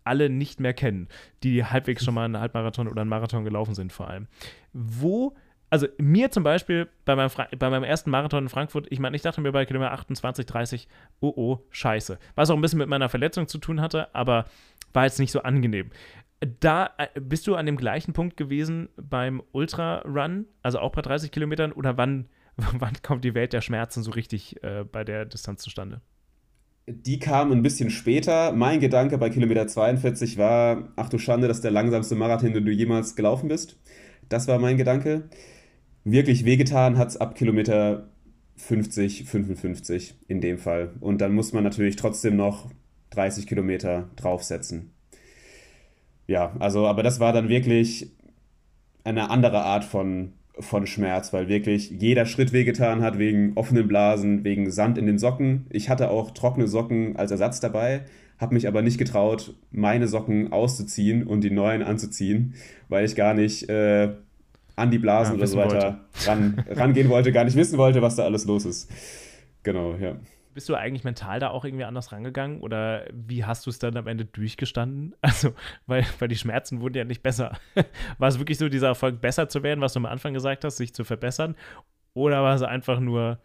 alle nicht mehr kennen, die halbwegs schon mal einen Halbmarathon oder einen Marathon gelaufen sind vor allem. Wo also mir zum Beispiel bei meinem, bei meinem ersten Marathon in Frankfurt, ich meine, ich dachte mir bei Kilometer 28, 30, oh oh, scheiße. Was auch ein bisschen mit meiner Verletzung zu tun hatte, aber war jetzt nicht so angenehm. Da äh, bist du an dem gleichen Punkt gewesen beim Ultra-Run, also auch bei 30 Kilometern, oder wann, (laughs) wann kommt die Welt der Schmerzen so richtig äh, bei der Distanz zustande? Die kam ein bisschen später. Mein Gedanke bei Kilometer 42 war, ach du Schande, das ist der langsamste Marathon, den du jemals gelaufen bist. Das war mein Gedanke wirklich wehgetan hat es ab Kilometer 50, 55 in dem Fall. Und dann muss man natürlich trotzdem noch 30 Kilometer draufsetzen. Ja, also, aber das war dann wirklich eine andere Art von, von Schmerz, weil wirklich jeder Schritt wehgetan hat, wegen offenen Blasen, wegen Sand in den Socken. Ich hatte auch trockene Socken als Ersatz dabei, habe mich aber nicht getraut, meine Socken auszuziehen und die neuen anzuziehen, weil ich gar nicht äh, an die Blasen ja, oder so weiter ran, rangehen wollte, gar nicht wissen wollte, was da alles los ist. Genau, ja. Bist du eigentlich mental da auch irgendwie anders rangegangen oder wie hast du es dann am Ende durchgestanden? (laughs) Also, weil, weil die Schmerzen wurden ja nicht besser. (laughs) War es wirklich so dieser Erfolg, besser zu werden, was du am Anfang gesagt hast, sich zu verbessern? Oder war es einfach nur,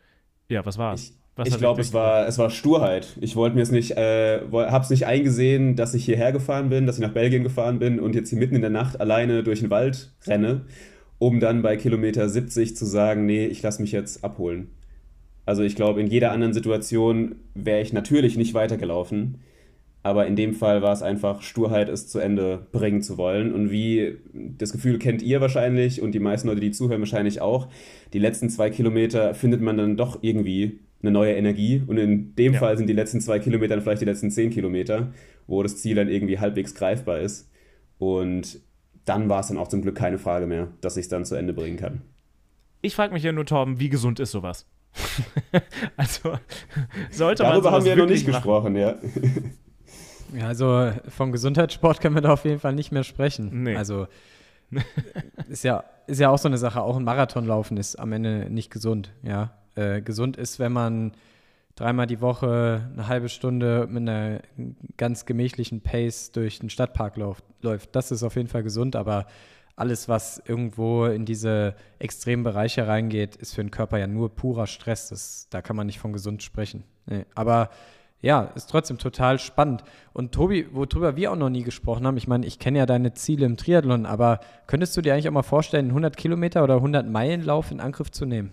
ja, was war es? Ich, ich glaube, es war, es war Sturheit. Ich wollte mir es nicht, äh, habe es nicht eingesehen, dass ich hierher gefahren bin, dass ich nach Belgien gefahren bin und jetzt hier mitten in der Nacht alleine durch den Wald renne um dann bei Kilometer 70 zu sagen, nee, ich lasse mich jetzt abholen. Also ich glaube, in jeder anderen Situation wäre ich natürlich nicht weitergelaufen. Aber in dem Fall war es einfach Sturheit, es zu Ende bringen zu wollen. Und wie das Gefühl kennt ihr wahrscheinlich und die meisten Leute, die zuhören, wahrscheinlich auch. Die letzten zwei Kilometer findet man dann doch irgendwie eine neue Energie. Und in dem ja. Fall sind die letzten zwei Kilometer vielleicht die letzten zehn Kilometer, wo das Ziel dann irgendwie halbwegs greifbar ist. Und dann war es dann auch zum Glück keine Frage mehr, dass ich es dann zu Ende bringen kann. Ich frage mich ja nur, Torben, wie gesund ist sowas? (laughs) also, sollte man Darüber haben wir noch nicht machen. gesprochen, ja. Ja, also vom Gesundheitssport können wir da auf jeden Fall nicht mehr sprechen. Nee. Also (laughs) ist ja, ist ja auch so eine Sache, auch ein Marathonlaufen ist am Ende nicht gesund, ja. Äh, gesund ist, wenn man dreimal die Woche eine halbe Stunde mit einer ganz gemächlichen Pace durch den Stadtpark läuft. Das ist auf jeden Fall gesund, aber alles, was irgendwo in diese extremen Bereiche reingeht, ist für den Körper ja nur purer Stress. Das, da kann man nicht von gesund sprechen. Nee. Aber ja, ist trotzdem total spannend. Und Tobi, worüber wir auch noch nie gesprochen haben, ich meine, ich kenne ja deine Ziele im Triathlon, aber könntest du dir eigentlich auch mal vorstellen, 100 Kilometer oder 100 Meilen Lauf in Angriff zu nehmen?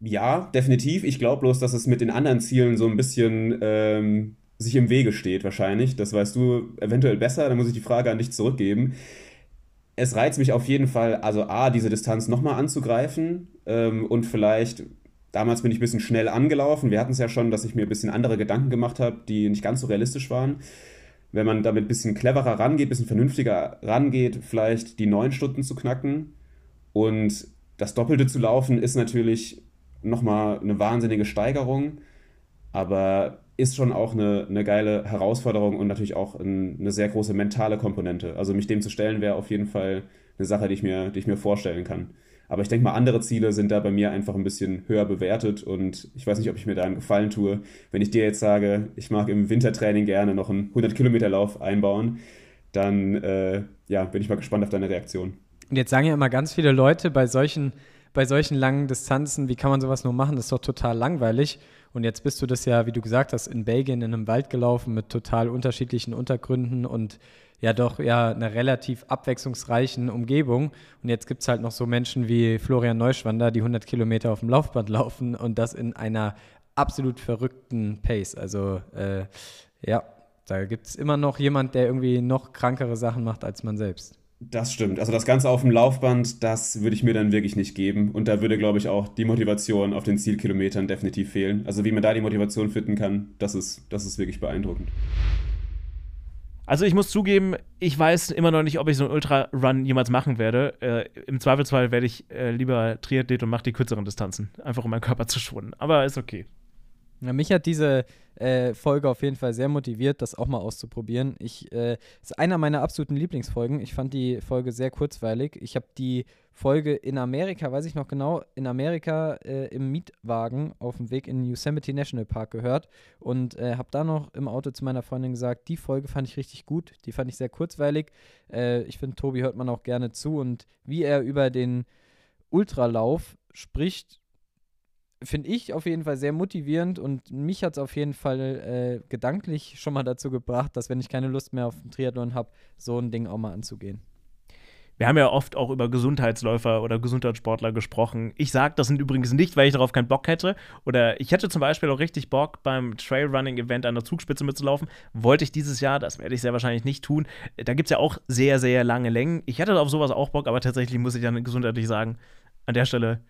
Ja, definitiv. Ich glaube bloß, dass es mit den anderen Zielen so ein bisschen ähm, sich im Wege steht, wahrscheinlich. Das weißt du eventuell besser, da muss ich die Frage an dich zurückgeben. Es reizt mich auf jeden Fall, also A, diese Distanz nochmal anzugreifen ähm, und vielleicht, damals bin ich ein bisschen schnell angelaufen. Wir hatten es ja schon, dass ich mir ein bisschen andere Gedanken gemacht habe, die nicht ganz so realistisch waren. Wenn man damit ein bisschen cleverer rangeht, ein bisschen vernünftiger rangeht, vielleicht die neun Stunden zu knacken. Und das Doppelte zu laufen ist natürlich nochmal eine wahnsinnige Steigerung, aber ist schon auch eine, eine geile Herausforderung und natürlich auch ein, eine sehr große mentale Komponente. Also mich dem zu stellen wäre auf jeden Fall eine Sache, die ich mir, die ich mir vorstellen kann. Aber ich denke mal, andere Ziele sind da bei mir einfach ein bisschen höher bewertet und ich weiß nicht, ob ich mir da einen Gefallen tue. Wenn ich dir jetzt sage, ich mag im Wintertraining gerne noch einen 100-Kilometer-Lauf einbauen, dann äh, ja, bin ich mal gespannt auf deine Reaktion. Und jetzt sagen ja immer ganz viele Leute bei solchen bei solchen langen Distanzen, wie kann man sowas nur machen? Das ist doch total langweilig. Und jetzt bist du das ja, wie du gesagt hast, in Belgien in einem Wald gelaufen mit total unterschiedlichen Untergründen und ja doch ja einer relativ abwechslungsreichen Umgebung. Und jetzt gibt es halt noch so Menschen wie Florian Neuschwander, die 100 Kilometer auf dem Laufband laufen und das in einer absolut verrückten Pace. Also äh, ja, da gibt es immer noch jemand, der irgendwie noch krankere Sachen macht als man selbst. Das stimmt. Also das Ganze auf dem Laufband, das würde ich mir dann wirklich nicht geben. Und da würde, glaube ich, auch die Motivation auf den Zielkilometern definitiv fehlen. Also wie man da die Motivation finden kann, das ist, das ist wirklich beeindruckend. Also ich muss zugeben, ich weiß immer noch nicht, ob ich so einen Ultra-Run jemals machen werde. Äh, Im Zweifelsfall werde ich äh, lieber Triathlet und mache die kürzeren Distanzen, einfach um meinen Körper zu schonen. Aber ist okay. Ja, mich hat diese äh, Folge auf jeden Fall sehr motiviert, das auch mal auszuprobieren. Ich äh, ist einer meiner absoluten Lieblingsfolgen. Ich fand die Folge sehr kurzweilig. Ich habe die Folge in Amerika, weiß ich noch genau, in Amerika äh, im Mietwagen auf dem Weg in Yosemite National Park gehört und äh, habe da noch im Auto zu meiner Freundin gesagt, die Folge fand ich richtig gut. Die fand ich sehr kurzweilig. Äh, ich finde, Tobi hört man auch gerne zu und wie er über den Ultralauf spricht, finde ich auf jeden Fall sehr motivierend und mich hat es auf jeden Fall äh, gedanklich schon mal dazu gebracht, dass wenn ich keine Lust mehr auf den Triathlon habe, so ein Ding auch mal anzugehen. Wir haben ja oft auch über Gesundheitsläufer oder Gesundheitssportler gesprochen. Ich sage das sind übrigens nicht, weil ich darauf keinen Bock hätte. Oder ich hätte zum Beispiel auch richtig Bock, beim Trailrunning-Event an der Zugspitze mitzulaufen. Wollte ich dieses Jahr, das werde ich sehr wahrscheinlich nicht tun. Da gibt es ja auch sehr, sehr lange Längen. Ich hätte auf sowas auch Bock, aber tatsächlich muss ich dann gesundheitlich sagen, an der Stelle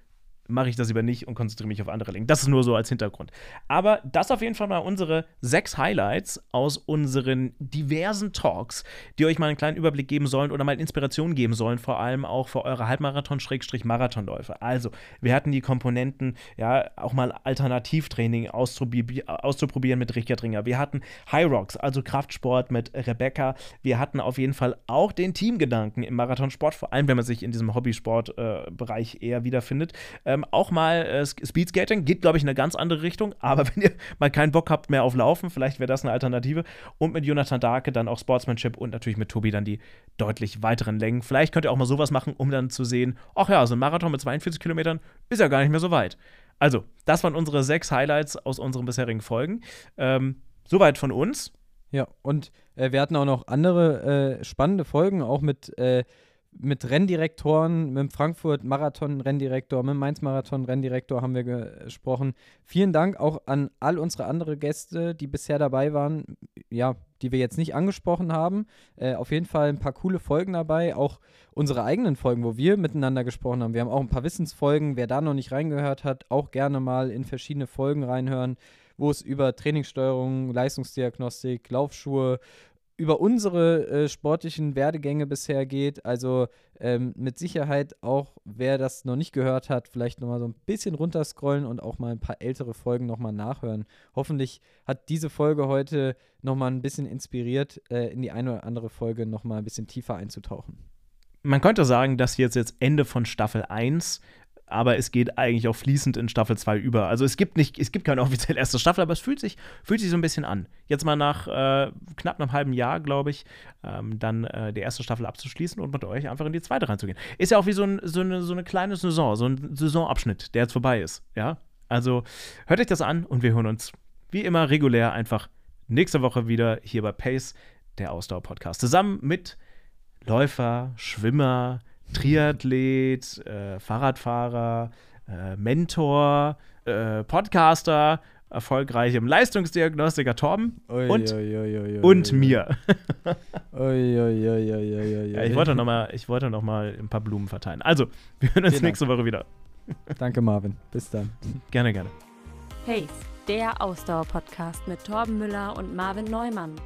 mache ich das lieber nicht und konzentriere mich auf andere Links. Das ist nur so als Hintergrund. Aber das auf jeden Fall mal unsere sechs Highlights aus unseren diversen Talks, die euch mal einen kleinen Überblick geben sollen oder mal Inspiration geben sollen, vor allem auch für eure Halbmarathon-Marathonläufe. Also, wir hatten die Komponenten, ja, auch mal Alternativtraining auszuprobieren, auszuprobieren mit Richard Ringer. Wir hatten High Rocks, also Kraftsport mit Rebecca. Wir hatten auf jeden Fall auch den Teamgedanken im Marathonsport, vor allem wenn man sich in diesem Hobbysportbereich äh, eher wiederfindet. Äh, ähm, auch mal äh, Speedskating, geht, glaube ich, in eine ganz andere Richtung. (laughs) Aber wenn ihr mal keinen Bock habt mehr auf Laufen, vielleicht wäre das eine Alternative. Und mit Jonathan Darke dann auch Sportsmanship und natürlich mit Tobi dann die deutlich weiteren Längen. Vielleicht könnt ihr auch mal sowas machen, um dann zu sehen, ach ja, so ein Marathon mit 42 Kilometern ist ja gar nicht mehr so weit. Also, das waren unsere sechs Highlights aus unseren bisherigen Folgen. Ähm, soweit von uns. Ja, und äh, wir hatten auch noch andere äh, spannende Folgen, auch mit äh, mit Renndirektoren, mit dem Frankfurt-Marathon-Renndirektor, mit dem Mainz-Marathon-Renndirektor haben wir gesprochen. Vielen Dank auch an all unsere andere Gäste, die bisher dabei waren, ja, die wir jetzt nicht angesprochen haben. Äh, auf jeden Fall ein paar coole Folgen dabei, auch unsere eigenen Folgen, wo wir miteinander gesprochen haben. Wir haben auch ein paar Wissensfolgen. Wer da noch nicht reingehört hat, auch gerne mal in verschiedene Folgen reinhören wo es über Trainingssteuerung, Leistungsdiagnostik, Laufschuhe, über unsere äh, sportlichen Werdegänge bisher geht. Also ähm, mit Sicherheit auch, wer das noch nicht gehört hat, vielleicht nochmal so ein bisschen runterscrollen und auch mal ein paar ältere Folgen nochmal nachhören. Hoffentlich hat diese Folge heute nochmal ein bisschen inspiriert, äh, in die eine oder andere Folge nochmal ein bisschen tiefer einzutauchen. Man könnte sagen, dass jetzt jetzt Ende von Staffel 1 aber es geht eigentlich auch fließend in Staffel 2 über. Also es gibt nicht, es gibt keine (laughs) offizielle erste Staffel, aber es fühlt sich, fühlt sich so ein bisschen an. Jetzt mal nach äh, knapp einem halben Jahr, glaube ich, ähm, dann äh, die erste Staffel abzuschließen und mit euch einfach in die zweite reinzugehen. Ist ja auch wie so, ein, so, eine, so eine kleine Saison, so ein Saisonabschnitt, der jetzt vorbei ist. Ja, also hört euch das an und wir hören uns wie immer regulär einfach nächste Woche wieder hier bei Pace, der Ausdauer-Podcast. Zusammen mit Läufer, Schwimmer, Triathlet, äh, Fahrradfahrer, äh, Mentor, äh, Podcaster, erfolgreichem Leistungsdiagnostiker Torben ui, und, ui, ui, und mir. ja, ich wollte noch mal, ich wollte noch mal ein paar Blumen verteilen. Also, wir hören uns Vielen nächste Dank. Woche wieder. Danke, Marvin. Bis dann. Gerne, gerne. Pace, der Ausdauer-Podcast mit Torben Müller und Marvin Neumann.